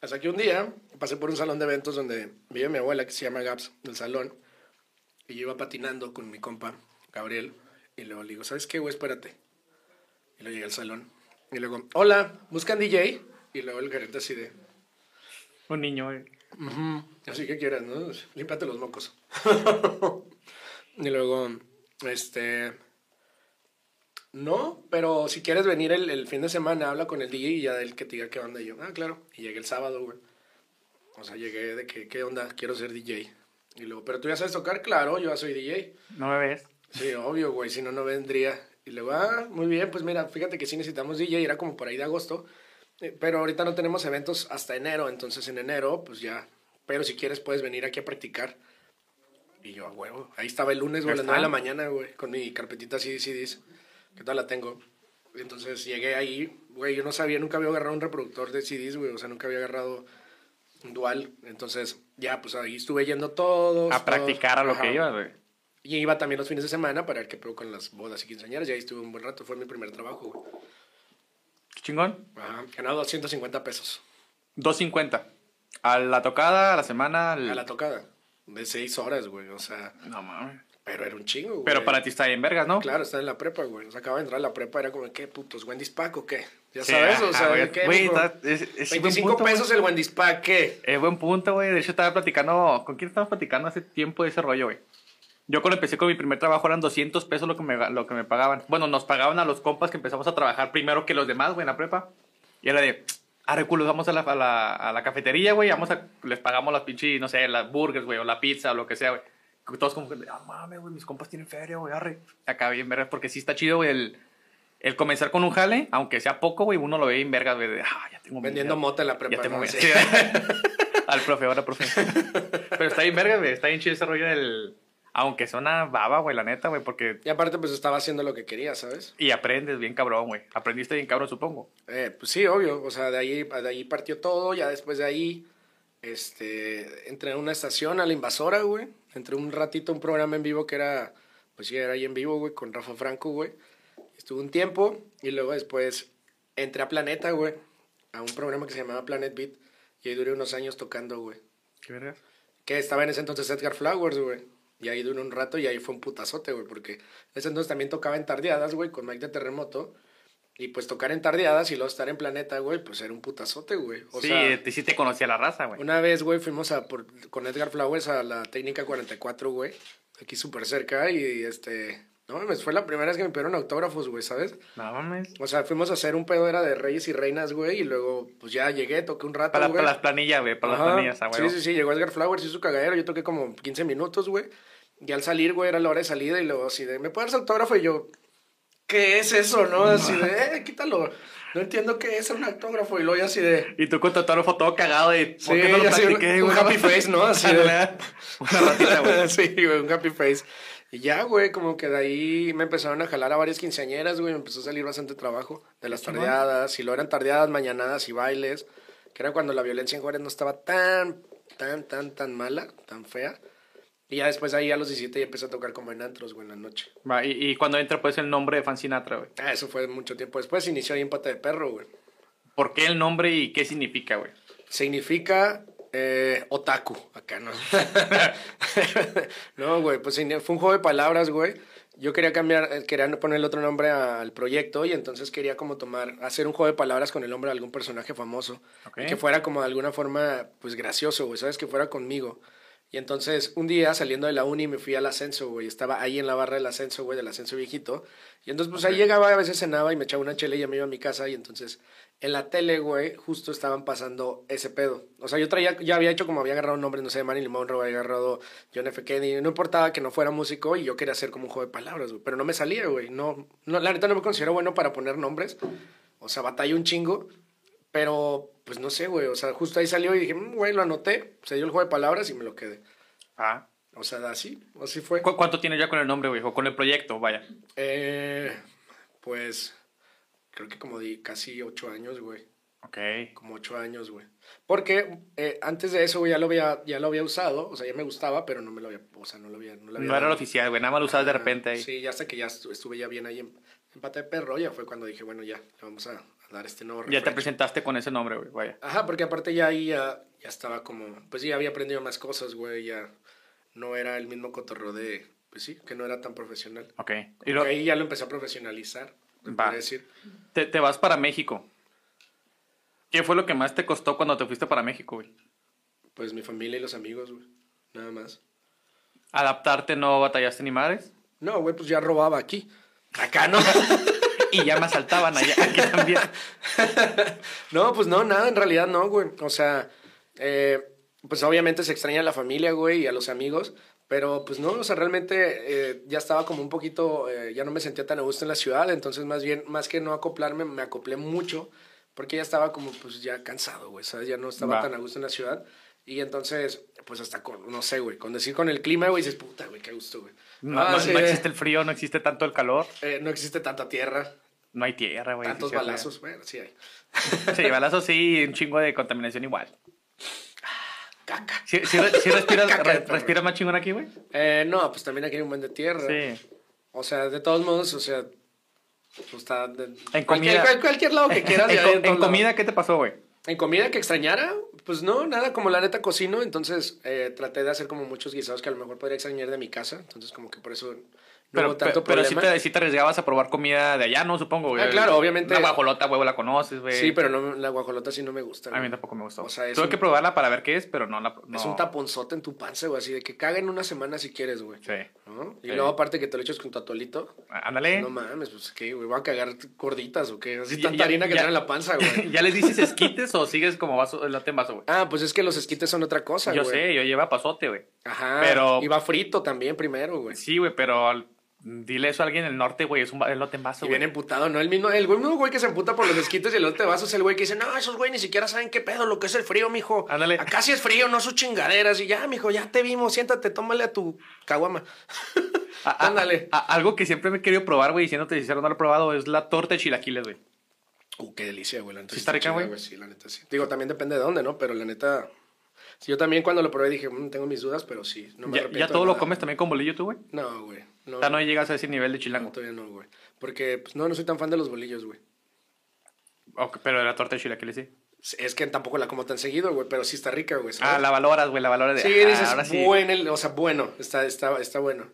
Hasta que un día pasé por un salón de eventos donde vive mi abuela, que se llama Gaps, del salón. Y yo iba patinando con mi compa, Gabriel. Y luego le digo, ¿sabes qué, güey? Espérate. Y luego llegué al salón. Y luego, hola, ¿buscan DJ? Y luego el gerente así de, Un niño, güey. Así que quieras, ¿no? Límpiate los mocos. y luego, este. No, pero si quieres venir el, el fin de semana, habla con el DJ y ya él que te diga qué onda. Y yo, ah, claro. Y llegué el sábado, güey. O sea, llegué de que, ¿qué onda? Quiero ser DJ. Y luego, ¿pero tú ya sabes tocar? Claro, yo ya soy DJ. No me ves. Sí, obvio, güey, si no, no vendría. Y luego, ah, muy bien, pues mira, fíjate que sí necesitamos DJ, era como por ahí de agosto, eh, pero ahorita no tenemos eventos hasta enero, entonces en enero, pues ya, pero si quieres puedes venir aquí a practicar. Y yo, a huevo, ahí estaba el lunes, güey, a las está. 9 de la mañana, güey, con mi carpetita CD, CDs, que tal la tengo. Entonces llegué ahí, güey, yo no sabía, nunca había agarrado un reproductor de CDs, güey, o sea, nunca había agarrado un dual, entonces ya, pues ahí estuve yendo todos. A practicar a lo Ajá. que iba, güey. Y iba también los fines de semana para ver qué pedo con las bodas y quinceañeras. Y ahí estuve un buen rato. Fue mi primer trabajo, güey. Qué chingón. Ajá. Ganaba 250 pesos 2.50. A la tocada, a la semana. al- a la tocada. De seis horas, güey. O sea, No mames. pero era un chingo, güey. Pero para ti está bien vergas, ¿no? Claro, está en la prepa, güey. O sea, acaba de entrar a la prepa. Era como, ¿qué putos? ¿Wendy's Pack o qué? Ya Sí, sabes, o ajá, sea, güey. ¿qué? Güey, mijo? está- es- es buen 25 punto, güey. pesos el Wendy's Pack, ¿qué? Es buen punto, güey. De hecho, estaba platicando. ¿Con quién estábamos platicando hace tiempo de ese rollo, güey? Yo cuando empecé con mi primer trabajo eran 200 pesos lo que, me, lo que me pagaban. Bueno, nos pagaban a los compas que empezamos a trabajar primero que los demás, güey, en la prepa. Y era de, arre, culo, vamos a la, a la, a la cafetería, güey, vamos a, les pagamos las pinches, no sé, las burgers, güey, o la pizza, o lo que sea, güey. Todos como que, ah, mames, güey, mis compas tienen feria, güey, arre. Acá bien vergas, porque sí está chido, güey, el, el comenzar con un jale, aunque sea poco, güey, uno lo ve bien vergas, güey, de, ah, ya tengo Vendiendo dinero". mota en la prepa. Ya te ¿no? Sí. Al profe, ahora profe. Pero está bien güey. Está bien chido ese rollo del... Aunque suena baba, güey, la neta, güey, porque... Y aparte, pues estaba haciendo lo que quería, ¿sabes? Y aprendes bien cabrón, güey. Aprendiste bien cabrón, supongo. Eh, pues sí, obvio. O sea, de ahí, de ahí partió todo. Ya después de ahí, este, entré a una estación, a la invasora, güey. Entré un ratito a un programa en vivo que era, pues sí, era ahí en vivo, güey, con Rafa Franco, güey. Estuve un tiempo y luego después entré a Planeta, güey, a un programa que se llamaba Planet Beat. Y ahí duré unos años tocando, güey. ¿Qué vergas? Que estaba en ese entonces Edgar Flowers, güey. Y ahí duró un rato y ahí fue un putazote, güey. Porque ese entonces también tocaba en tardeadas, güey, con Mike de Terremoto. Y pues tocar en tardeadas y luego estar en Planeta, güey, pues era un putazote, güey. O sí, sea, te, sí te conocía la raza, güey. una vez, güey, fuimos a por, con Edgar Flowers a la técnica 44, güey. Aquí súper cerca y este... No mames, fue la primera vez que me pidieron autógrafos, güey, ¿sabes? No mames. O sea, fuimos a hacer un pedo, era de reyes y reinas, güey. Y luego, pues ya llegué, toqué un rato, Para, güey. para las planillas, güey. Para Ajá. las planillas, güey. Sí, sí, sí, llegó Edgar Flowers, hizo su cagadero, yo toqué como 15 minutos, güey. Y al salir, güey, era la hora de salida y luego así de, ¿me puedes dar autógrafo? Y yo, ¿qué es eso, no? Así de, eh, quítalo. No entiendo qué es un autógrafo. Y luego ya así de, Y tú con tu autógrafo todo cagado sí, ¿Por qué no lo practiqué, un güey? happy face, ¿no? Así de, Una ratita, güey. sí, güey, un happy face. Y ya, güey, como que de ahí me empezaron a jalar a varias quinceañeras, güey, me empezó a salir bastante trabajo de las tardeadas, y lo eran tardeadas, mañanadas y bailes, que era cuando la violencia en Juárez no estaba tan, tan, tan, tan mala, tan fea. Y ya después de ahí a los 17 ya empecé a tocar como en antros, güey, en la noche. Va, y, y cuando entra, pues, el nombre de Fan Sinatra, güey. Ah, eso fue mucho tiempo después, inició ahí en Pata de Perro, güey. ¿Por qué el nombre y qué significa, güey? Significa eh, otaku, acá no. no, güey, pues fue un juego de palabras, güey. Yo quería cambiar, eh, quería ponerle otro nombre al proyecto y entonces quería como tomar, hacer un juego de palabras con el nombre de algún personaje famoso. Ok. Y que fuera como de alguna forma, pues gracioso, güey, ¿sabes? Que fuera conmigo. Y entonces un día saliendo de la uni me fui al ascenso, güey. Estaba ahí en la barra del ascenso, güey, del ascenso viejito. Y entonces pues ahí llegaba, a veces cenaba y me echaba una chela y ya me iba a mi casa. Y entonces en la tele, güey, justo estaban pasando ese pedo. O sea, yo traía, ya había hecho como había agarrado nombres, no sé, Marilyn Monroe, había agarrado John F. Kennedy. No importaba que no fuera músico y yo quería hacer como un juego de palabras, güey. Pero no me salía, güey. No, no, la neta no me considero bueno para poner nombres. O sea, batalla un chingo. Pero, pues no sé, güey. O sea, justo ahí salió y dije, "Mm, güey, lo anoté. Se dio el juego de palabras y me lo quedé. Ah. O sea, así, así fue. ¿Cu- ¿Cuánto tienes ya con el nombre, güey? O con el proyecto, vaya. Eh, pues, creo que como di casi ocho años, güey. Ok. Como ocho años, güey. Porque eh, antes de eso, güey, ya lo había, ya lo había usado. O sea, ya me gustaba, pero no me lo había, o sea, no lo había, no lo había No era el oficial, güey. Nada más lo usabas de repente ahí. Sí, ya hasta que ya estu- estuve ya bien ahí en, en Pata de Perro, ya fue cuando dije, bueno, ya, le vamos a, a dar este nuevo Ya te presentaste con ese nombre, güey. Vaya. Ajá, porque aparte ya ahí ya, ya estaba como, pues ya había aprendido más cosas, güey, ya no era el mismo cotorro de, pues sí, que no era tan profesional. Ok. Y Y lo- ahí ya lo empecé a profesionalizar, Va. decir. te, te vas para México. ¿Qué fue lo que más te costó cuando te fuiste para México, güey? Pues mi familia y los amigos, güey, nada más. ¿Adaptarte no batallaste ni madres? No, güey, pues ya robaba aquí. Acá no. Y ya me asaltaban allá, aquí también. no, pues no, nada, en realidad no, güey. O sea, eh, pues obviamente se extraña a la familia, güey, y a los amigos. Pero pues no, o sea, realmente eh, ya estaba como un poquito, eh, ya no me sentía tan a gusto en la ciudad. Entonces, más bien, más que no acoplarme, me acoplé mucho. Porque ya estaba como, pues ya cansado, güey, ¿sabes? Ya no estaba Va. tan a gusto en la ciudad. Y entonces, pues hasta con, no sé, güey, con decir con el clima, güey, dices, puta, güey, qué gusto, güey. No, Ah, no- sí, no existe el frío, no existe tanto el calor. eh, no existe tanta tierra, No hay tierra, güey. tantos balazos, bueno, sí hay. Sí, balazos sí, un chingo de contaminación igual. Caca. ¿Sí, sí re- sí respiras, Caca re- respiras más chingón aquí, güey? Eh, no, pues también aquí hay un buen de tierra. Sí. O sea, de todos modos, o sea, pues está... de- En cualquier, comida- cual- cualquier lado que quieras. en, en comida, lados. ¿qué te pasó, güey? En comida que extrañara, pues no, nada, como la neta cocino, entonces eh, traté de hacer como muchos guisados que a lo mejor podría extrañar de mi casa, entonces como que por eso no Pero, hubo tanto pero, pero sí, te, sí te arriesgabas a probar comida de allá, ¿no? Supongo, güey. Ah, claro, obviamente. La guajolota, huevo, la conoces, güey. Sí, pero no, la guajolota sí no me gusta. A mí güey. tampoco me gustó. O sea, Tuve un- que probarla para ver qué es, pero no la... No. Es un taponzote en tu panza, güey, así de que caga en una semana si quieres, güey. Sí. ¿No? Y Sí. luego aparte que te lo echas con tu atolito. Ándale. No mames, pues qué, güey, voy a cagar gorditas o qué. Así Ya- tanta ya- harina que ya- trae en la panza, güey. ¿Ya les dices esquites o sigues como vaso, elote en vaso, güey? Ah, pues es que los esquites son otra cosa, yo güey. sé, yo lleva pasote, güey. Ajá. Pero- Y va frito también primero, güey. Sí, güey, pero dile eso a alguien del norte, güey, es un elote en vaso, Y viene emputado, ¿no? El mismo, el güey, mismo güey que se emputa por los esquites y el otro vaso es el güey que dice, no, esos güey ni siquiera saben qué pedo, lo que es el frío, mijo. Ándale. Acá sí es frío, no sus chingaderas. Y ya, mijo, ya te vimos, siéntate, tómale a tu caguama. A- a- Ándale. a- algo que siempre me he querido probar, güey, diciéndote sincero, no lo he probado, es la torta de chilaquiles, güey. Uh, qué delicia, güey. La neta ¿Sí está rica, güey? Sí, la neta sí. Digo, también depende de dónde, ¿no? Pero la neta... sí, yo también cuando lo probé dije, "Mm, tengo mis dudas, pero sí. No me ¿Ya, arrepiento ya de todo lo nada". comes también con bolillo tú, güey? No, güey. No, O sea, no llegas a ese nivel de no, chilango. todavía no, güey. Porque, pues, no, no soy tan fan de los bolillos, güey. Pero de la torta de chilaquiles sí. Es que tampoco la como tan seguido, güey, pero sí está rica, güey. ¿sabes? Ah, la valoras, güey, la valoras de... Sí, ah, dices, ahora sí. bueno, el- o sea, bueno, está, está, está bueno.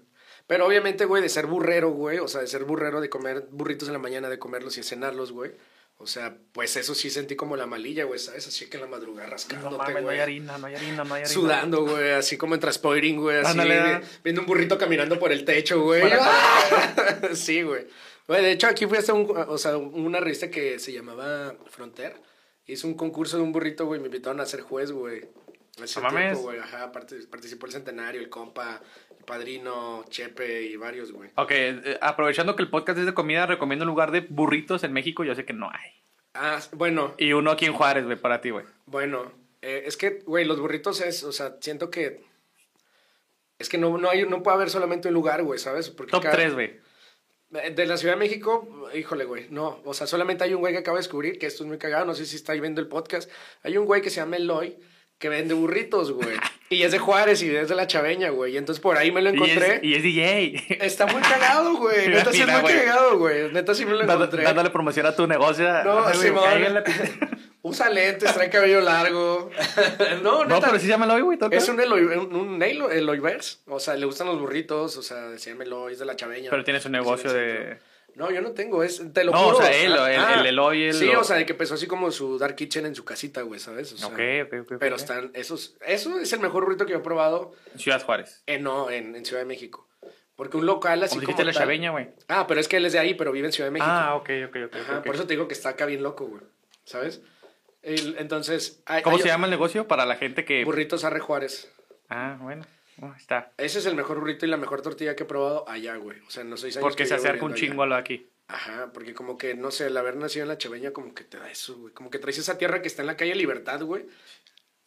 Pero obviamente, güey, de ser burrero, güey, o sea, de ser burrero, de comer burritos en la mañana, de comerlos y cenarlos, güey. O sea, pues eso sí sentí como la malilla, güey, ¿sabes? Así que en la madrugada No rascándote, mames, no hay harina, no hay harina, no hay harina. Sudando, güey, así como en transporting, güey, así, Ándale, ah. viendo un burrito caminando por el techo, güey. ¡Ah! sí, güey. Güey, de hecho, aquí fui hasta un, o sea, una revista que se llamaba Frontier. Hizo un concurso de un burrito, güey, me invitaron a ser juez, güey. No mames. tiempo, ajá, participó el Centenario, el compa, el padrino, Chepe y varios, güey. Ok, eh, aprovechando que el podcast es de comida, recomiendo un lugar de burritos en México. Yo sé que no hay. Ah, bueno, Y uno aquí en Juárez, güey, para ti, güey. Bueno, eh, es que, güey, los burritos es, o sea, siento que... Es que no, no, hay, no puede haber solamente un lugar, güey, ¿sabes? Porque Top cada- 3, güey. Eh, De la Ciudad de México, híjole, güey, no. O sea, solamente hay un güey que acabo de descubrir, que esto es muy cagado, no sé si está ahí viendo el podcast. Hay un güey que se llama Eloy, que vende burritos, güey. y es de Juárez y es de la Chaveña, güey. Y entonces por ahí me lo Y encontré. es, y es DJ. Está muy cagado, güey. Neta sí es muy cagado, güey. Neta sí me lo encontré. dándole promoción a tu negocio. No, Ay, cáiganle. Usa lentes, trae cabello largo. no, No, neta. pero sí se llama Eloy, güey. Es un Eloy, un, un Elo- Eloyverse. O sea, le gustan los burritos. O sea, se llama Eloy, es de la chaveña. Pero tiene su negocio de... No, yo no tengo, es, te lo No, juro. o sea, él, Ah, el- ah, el Eloy, él Sí, lo- o sea, de que empezó así como su Dark Kitchen en su casita, güey, ¿sabes? O sea. Pero están, esos, eso es el mejor burrito que yo he probado, Ciudad Juárez. en, no, en, en Ciudad de México. Porque un local así Como como la chaveña, güey. Ah, pero es que él es de ahí, pero vive en Ciudad de México. Ah, ok, ok, ok. Ajá, ok. por eso te digo que está acá bien loco, güey, ¿sabes? El- entonces... hay- ¿Cómo hay se llama el negocio para la gente que... Burritos Arre Juárez. Ah, bueno. Oh, está. Ese es el mejor burrito y la mejor tortilla que he probado allá, güey. O sea, los seis años Porque que se acerca un chingo a lo de aquí. Ajá, porque como que, no sé, el haber nacido en la Cheveña como que te da eso, güey. Como que traes esa tierra que está en la calle Libertad, güey.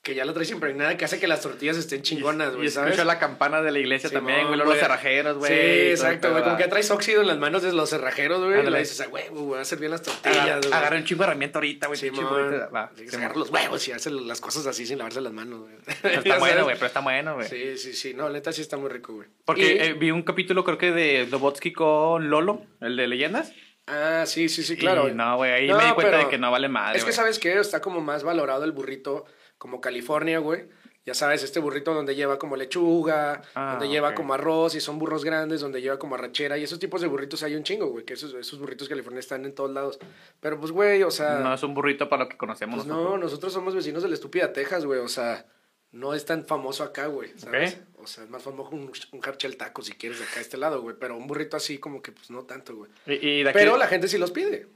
Que ya la traes impregnada, que hace que las tortillas estén chingonas, Y güey, ¿sabes? escucho la campana de la iglesia también, güey. Los cerrajeros, güey. Sí, exacto, güey. Como que traes óxido en las manos de los cerrajeros, güey. Y le dices, güey, a hacer bien las tortillas, Agarra, güey. agarra un chingo de herramienta ahorita, güey. Sí. Va, agarrar los huevos y hacer las cosas así sin lavarse las manos, güey. Pero está ¿Ya bueno, güey, pero está bueno, güey. Sí, sí, sí. No, neta sí está muy rico, güey. Porque Y- eh, vi un capítulo, creo que de Lobotsky con Lolo, el de leyendas. Ah, sí, sí, sí, claro. Y no, güey, ahí No, me di cuenta de que no vale madre. Es que. ¿sabes qué? Está como más valorado el burrito como California, güey. Ya sabes, este burrito donde lleva como lechuga, Ah, donde lleva como arroz y son burros grandes, donde lleva como arrachera. Y esos tipos de burritos hay un chingo, güey. Que esos, esos burritos California están en todos lados. Pero pues, güey, o sea... No es un burrito para lo que conocemos pues nosotros. no, nosotros somos vecinos de la estúpida Texas, güey. O sea, no es tan famoso acá, güey. ¿Sabes? O sea, es más famoso un, un Harchel taco si quieres de acá a este lado, güey. Pero un burrito así como que pues no tanto, güey. Y, y de aquí, Pero la gente sí los pide.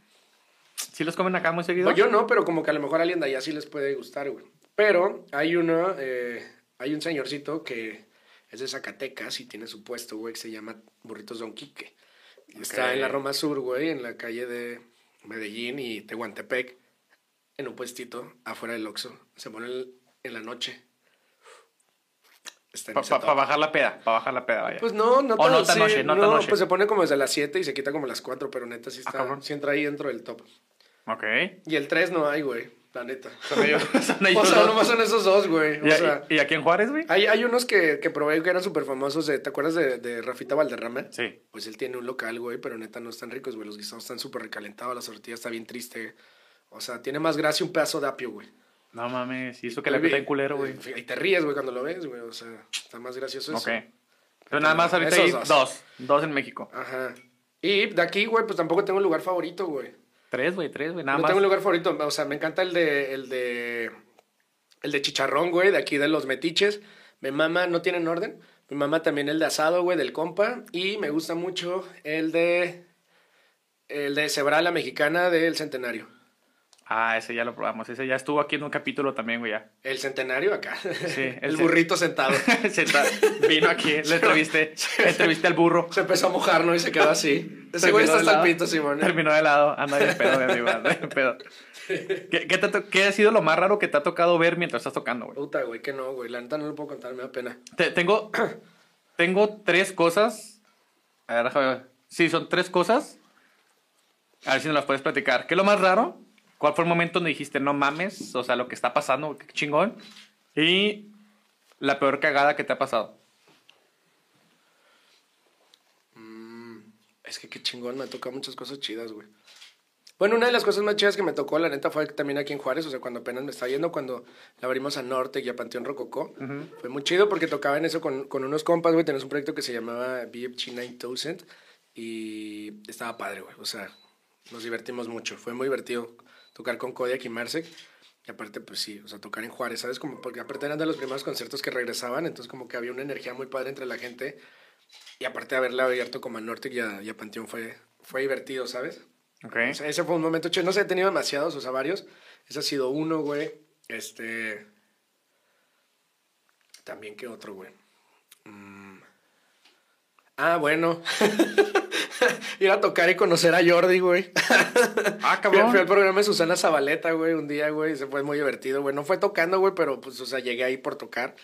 ¿sí los comen acá muy seguido? No, yo no, pero como que a lo mejor a alguien de allá sí les puede gustar, güey. Pero hay uno, eh, hay un señorcito que es de Zacatecas y tiene su puesto, güey, que se llama Burritos Don Quique. Está en la Roma Sur, güey, en la calle de Medellín y Tehuantepec, en un puestito afuera del Oxxo. Se pone el- en la noche. Para bajar la peda, para bajar la peda, vaya. Pues no, no O tan, no tan sí, noche, no tan noche. pues se pone como desde las 7 y se quita como las 4, pero neta sí Ah, está, cabrón. sí entra ahí dentro del top. ok. Y el 3 no hay, güey, la neta. Son ellos- son ellos O sea, dos. nomás son esos dos, güey. ¿Y, sea, y- y aquí en Juárez, güey? hay, hay unos que, que probé que eran súper famosos. De, ¿Te acuerdas de, de Rafita Valderrama? Sí. Pues él tiene un local, güey, pero neta no están ricos, güey. Los guisados están súper recalentados, la tortilla está bien triste. O sea, tiene más gracia un pedazo de apio, güey. No mames, hizo que la peta en culero, güey. Y te ríes, güey, cuando lo ves, güey. O sea, está más gracioso eso. Ok. Pero nada más ahorita hay dos. dos. dos. en México. Ajá. Y de aquí, güey, pues tampoco tengo un lugar favorito, güey. Tres, güey, tres, güey, nada no más. tengo un lugar favorito. O sea, me encanta el de. El de. El de chicharrón, güey, de aquí de los metiches. Mi mamá no tienen orden. Mi mamá también el de asado, güey, del compa. Y me gusta mucho el de. El de cebra la mexicana del centenario. Ah, ese ya lo probamos. Ese ya estuvo aquí en un capítulo también, güey, ya. El centenario acá. el el burrito sentado. Se está- vino aquí, le entrevisté, entrevisté al burro. Se empezó a mojar, ¿no? Y se quedó así. Ese güey está hasta el pito, Simón. ¿eh? Terminó de lado, anda bien pedo, bien pedo. ¿Qué, qué te qué ha sido lo más raro que te ha tocado ver mientras estás tocando, güey? Puta, güey, que no, güey. La neta no lo puedo contar, me da pena. Te- tengo, tengo tres cosas. A ver, déjame ver. Sí, son tres cosas. A ver si nos las puedes platicar. ¿Qué es lo más raro? ¿Cuál fue el momento donde dijiste, no mames? O sea, lo que está pasando, qué chingón. Y la peor cagada que te ha pasado. Es que qué chingón, me ha tocado muchas cosas chidas, güey. Bueno, una de las cosas más chidas que me tocó, la neta, fue también aquí en Juárez, o sea, cuando apenas me estaba yendo, cuando le abrimos a Norte y a Panteón Rococó. Fue muy chido porque tocaba en eso con, con unos compas, güey. Tenemos un proyecto que se llamaba BFG 9000 y estaba padre, güey. O sea, nos divertimos mucho. Fue muy divertido tocar con Kodiak y Marsek. Y aparte, pues sí, o sea, tocar en Juárez, ¿sabes? Como porque aparte eran de los primeros conciertos que regresaban, entonces como que había una energía muy padre entre la gente. Y aparte de haberle abierto como a Norte y a, y a Panteón fue, fue divertido, ¿sabes? ¿Ok? O sea, ese fue un momento chido. No sé, he tenido demasiados, o sea, varios. Ese ha sido uno, güey. Este. También, ¿qué otro, güey? Mm. Ah, bueno. Ir a tocar y conocer a Jordi, güey. Ah, cabrón. fui al programa de Susana Zabaleta, güey, un día, güey. Se fue muy divertido, güey. No fue tocando, güey, pero pues, o sea, llegué ahí por tocar.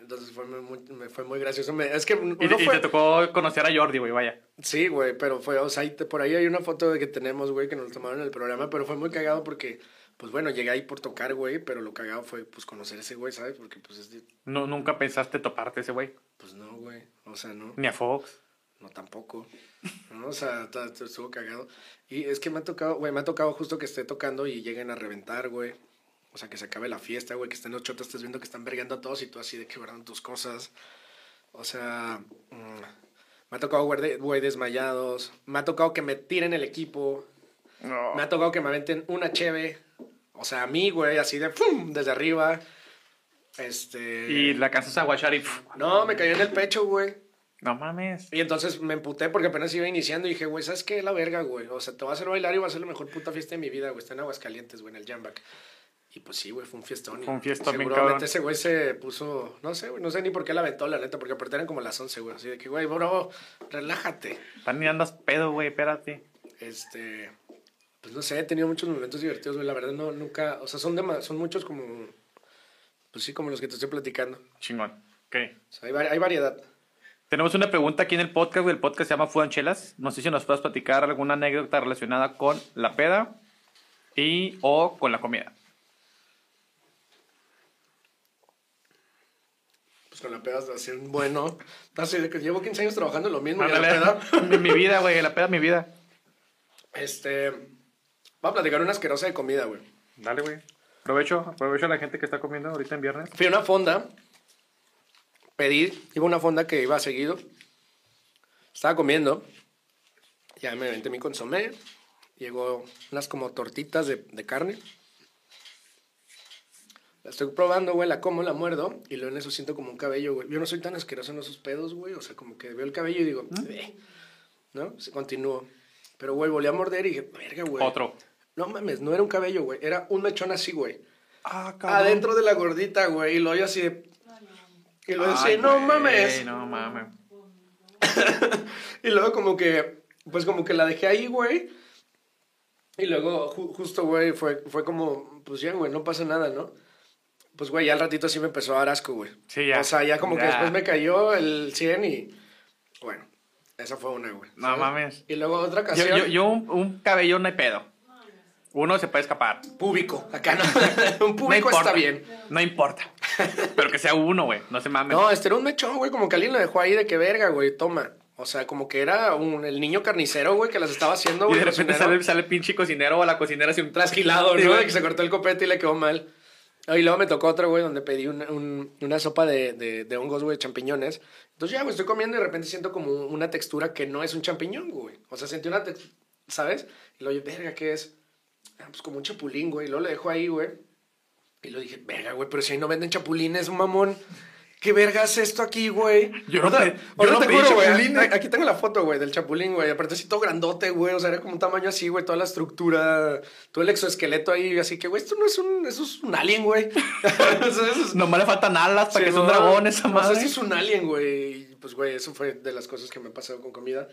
Entonces fue muy, me fue muy gracioso. Me- es que Y, te tocó conocer a Jordi, güey, vaya. Sí, güey, pero fue, o sea, por ahí hay una foto de que tenemos, güey, que nos tomaron en el programa, pero fue muy cagado porque, pues bueno, llegué ahí por tocar, güey, pero lo cagado fue, pues, conocer a ese güey, ¿sabes? Porque, pues, es de- No, nunca pensaste toparte ese güey. pues no, güey, o sea, no, Ni a Fox. No tampoco, ¿no? O sea, estuvo cagado. Y es que me ha tocado, güey, me ha tocado justo que esté tocando y lleguen a reventar, güey. O sea, que se acabe la fiesta, güey, que estén los chotas, estés viendo que están vergando a todos y tú así de que guardan tus cosas. O sea, mm, Me ha tocado, güey, de- güey, desmayados. Me ha tocado que me tiren el equipo. No. Me ha tocado que me aventen una cheve. O sea, a mí, güey, así de ¡fum! desde arriba. Este. Y la alcanzas a guachar y... No, me cayó en el pecho, güey. No mames. Y entonces me emputé porque apenas iba iniciando y dije, güey, ¿sabes qué? La verga, güey. O sea, te va a hacer bailar y va a ser la mejor puta fiesta de mi vida, güey. Está en Aguascalientes, güey, en el Jamback. Y pues sí, güey, fue un fiestón. Fue un fiestón Seguramente ese güey se puso, no sé, güey, no sé ni por qué la aventó, la neta, porque aparte eran como las 11, güey. Así de que, güey, bro, relájate. Están ni andas pedo, güey, espérate. Este, pues no sé, he tenido muchos momentos divertidos, güey. La verdad, no, nunca, o sea, son, dema- son muchos como, pues sí, como los que te estoy platicando. Chingón. Ok. O sea, hay, hay variedad. Tenemos una pregunta aquí en el podcast, güey. El podcast se llama Fudanchelas. No sé si nos puedes platicar alguna anécdota relacionada con la peda y o con la comida. Pues con la peda de hacer un bueno. Así de que llevo 15 años trabajando en lo mismo. y la peda, mi, mi vida, güey. La peda, mi vida. Este, voy a platicar una asquerosa de comida, güey. Dale, güey. Aprovecho, aprovecho a la gente que está comiendo ahorita en viernes. Fui a una fonda, pedí, iba a una fonda que iba seguido. Estaba comiendo, ya me aventé mi consomé, llegó unas como tortitas de, de carne. La estoy probando, güey, la como, la muerdo, y luego en eso siento como un cabello, güey. Yo no soy tan asqueroso en esos pedos, güey, o sea, como que veo el cabello y digo, "Eh", ¿no? Se continúo. Pero, güey, volví a morder y dije, verga, güey. Otro. No mames, no era un cabello, güey, era un mechón así, güey Ah, adentro de la gordita, güey. Y lo yo así de. Y luego Ay, no güey, mames. No mames. Y luego como que, pues como que la dejé ahí, güey. Y luego ju- justo, güey, fue, fue como, pues ya, güey, no pasa nada, ¿no? Pues, güey, ya al ratito sí me empezó a dar asco, güey. Sí, ya. O sea, ya como que después me cayó el 100 y, bueno, esa fue una, güey. No ¿sabes? mames. Y luego otra Yo, ocasión, yo, yo un, un cabello no hay pedo. Uno se puede escapar. público, acá no. un No público importa. está bien. No importa. Pero que sea uno, güey. No se mames. No, este era un mechón, güey, como que alguien lo dejó ahí de que verga, güey, toma. O sea, como que era un, el niño carnicero, güey, que las estaba haciendo, y güey. de repente sale, sale el pinche cocinero o la cocinera así un trasquilado, ¿no? De que se cortó el copete y le quedó mal. Y luego me tocó otro, güey, donde pedí una, un- una sopa de, de, de hongos, güey, champiñones. Entonces ya, güey, estoy comiendo y de repente siento como una textura que no es un champiñón, güey. O sea, sentí una textura, ¿sabes? Y luego yo, verga, ¿qué es? Ah, pues como un chapulín, güey. Y luego lo dejo ahí, güey. Y luego dije, verga, güey, pero si ahí no venden chapulines, mamón. ¿Qué verga es esto aquí, güey? Yo no pe- yo no te pedí juro, güey, chapulines. Aquí tengo la foto, güey, del chapulín, güey. Aparte así todo grandote, güey. O sea, era como un tamaño así, güey. Toda la estructura, todo el exoesqueleto ahí. Así que, güey, esto no es un... Eso es un alien, güey. Es- Nomás le faltan alas para que sea un no, dragón esa madre. eso es un alien, güey. Y, Pues, güey, eso fue de las cosas que me ha pasado con comida.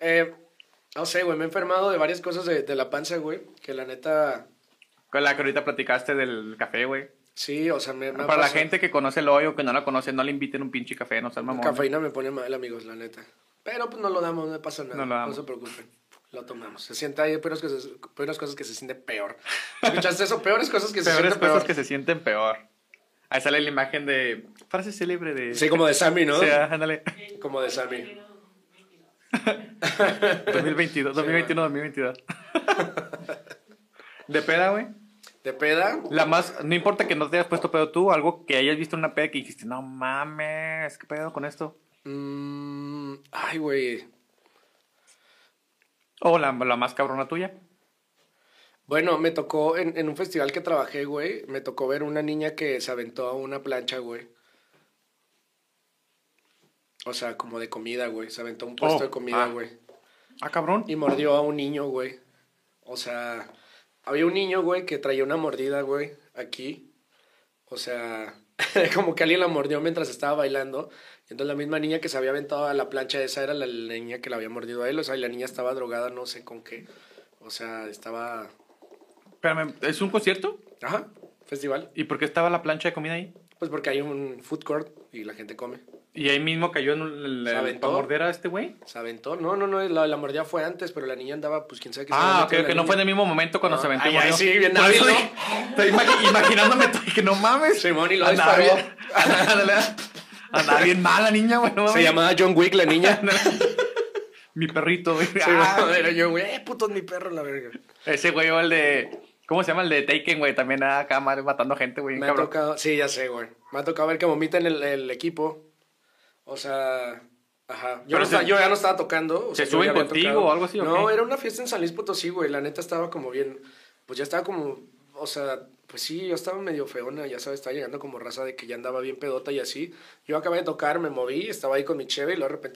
Eh, no sé, güey, me he enfermado de varias cosas de, de la panza, güey. Que la neta... Con la que ahorita platicaste del café, güey. Sí, o sea, me, me Para la gente que conoce el hoyo, que no la conoce, no le inviten un pinche café, no sean mamón. Cafeína me pone mal, amigos, la neta. Pero pues no lo damos, no pasa nada. No No, lo damos. se preocupen. Lo tomamos. Se siente ahí peores cosas, peores cosas que se siente peor. ¿Escuchaste eso? Peores cosas que se Peores sienten cosas peor. que se sienten peor. Ahí sale la imagen de. Frase célebre de. Sí, como de Sammy, ¿no? O sea, ándale. Como de Sammy. 2022, 2021, 2022. De peda, güey. De peda. La más. No importa que no te hayas puesto pedo tú, algo que hayas visto en una peda que dijiste, no mames, ¿qué pedo con esto? mm, ay, güey. O la, la más cabrona tuya. Bueno, me tocó en, en un festival que trabajé, güey. Me tocó ver una niña que se aventó a una plancha, güey. O sea, como de comida, güey. Se aventó a un puesto Oh, de comida, ah. güey. Ah, cabrón. Y mordió a un niño, güey. O sea, había un niño, güey, que traía una mordida, güey, aquí. O sea, como que alguien la mordió mientras estaba bailando. Y entonces la misma niña que se había aventado a la plancha esa era la, la niña que la había mordido a él. O sea, y la niña estaba drogada, no sé con qué. O sea, estaba... Espérame, ¿es un concierto? Ajá, festival. ¿Y por qué estaba la plancha de comida ahí? Pues porque hay un food court y la gente come. Y ahí mismo cayó en el, ¿Se el, aventó? para morder a este güey. Se aventó. No, no, no, la, la mordida fue antes, pero la niña andaba, pues quién sabe qué se Ah, ok, que la no fue en el mismo momento cuando No. se aventó. Ay, ay, sí, bien Por eso ¿no? Estoy imagi- imaginándome, que no mames. Simón, y lo disparó. bien- Andaba- bien mala niña, güey. Se llamaba John Wick, la niña. Mi perrito, güey. Sí, Ah, era yo, güey, eh, puto es mi perro, la verga. ese güey, el de. ¿Cómo se llama? El de Taken, güey. También acá matando gente, güey. Me ha cabrón. tocado, sí, ya sé, güey. Me ha tocado ver que vomiten el, el equipo. O sea, Ajá. Yo, no ya no estaba tocando. o ¿Se sea, suben contigo o algo así, No, era una fiesta en San Luis Potosí, güey. La neta estaba como bien. Pues ya estaba como. O sea, pues sí, yo estaba medio feona, ya sabes, estaba llegando como raza de que ya andaba bien pedota y así. Yo acabé de tocar, me moví, estaba ahí con mi cheve y luego de repente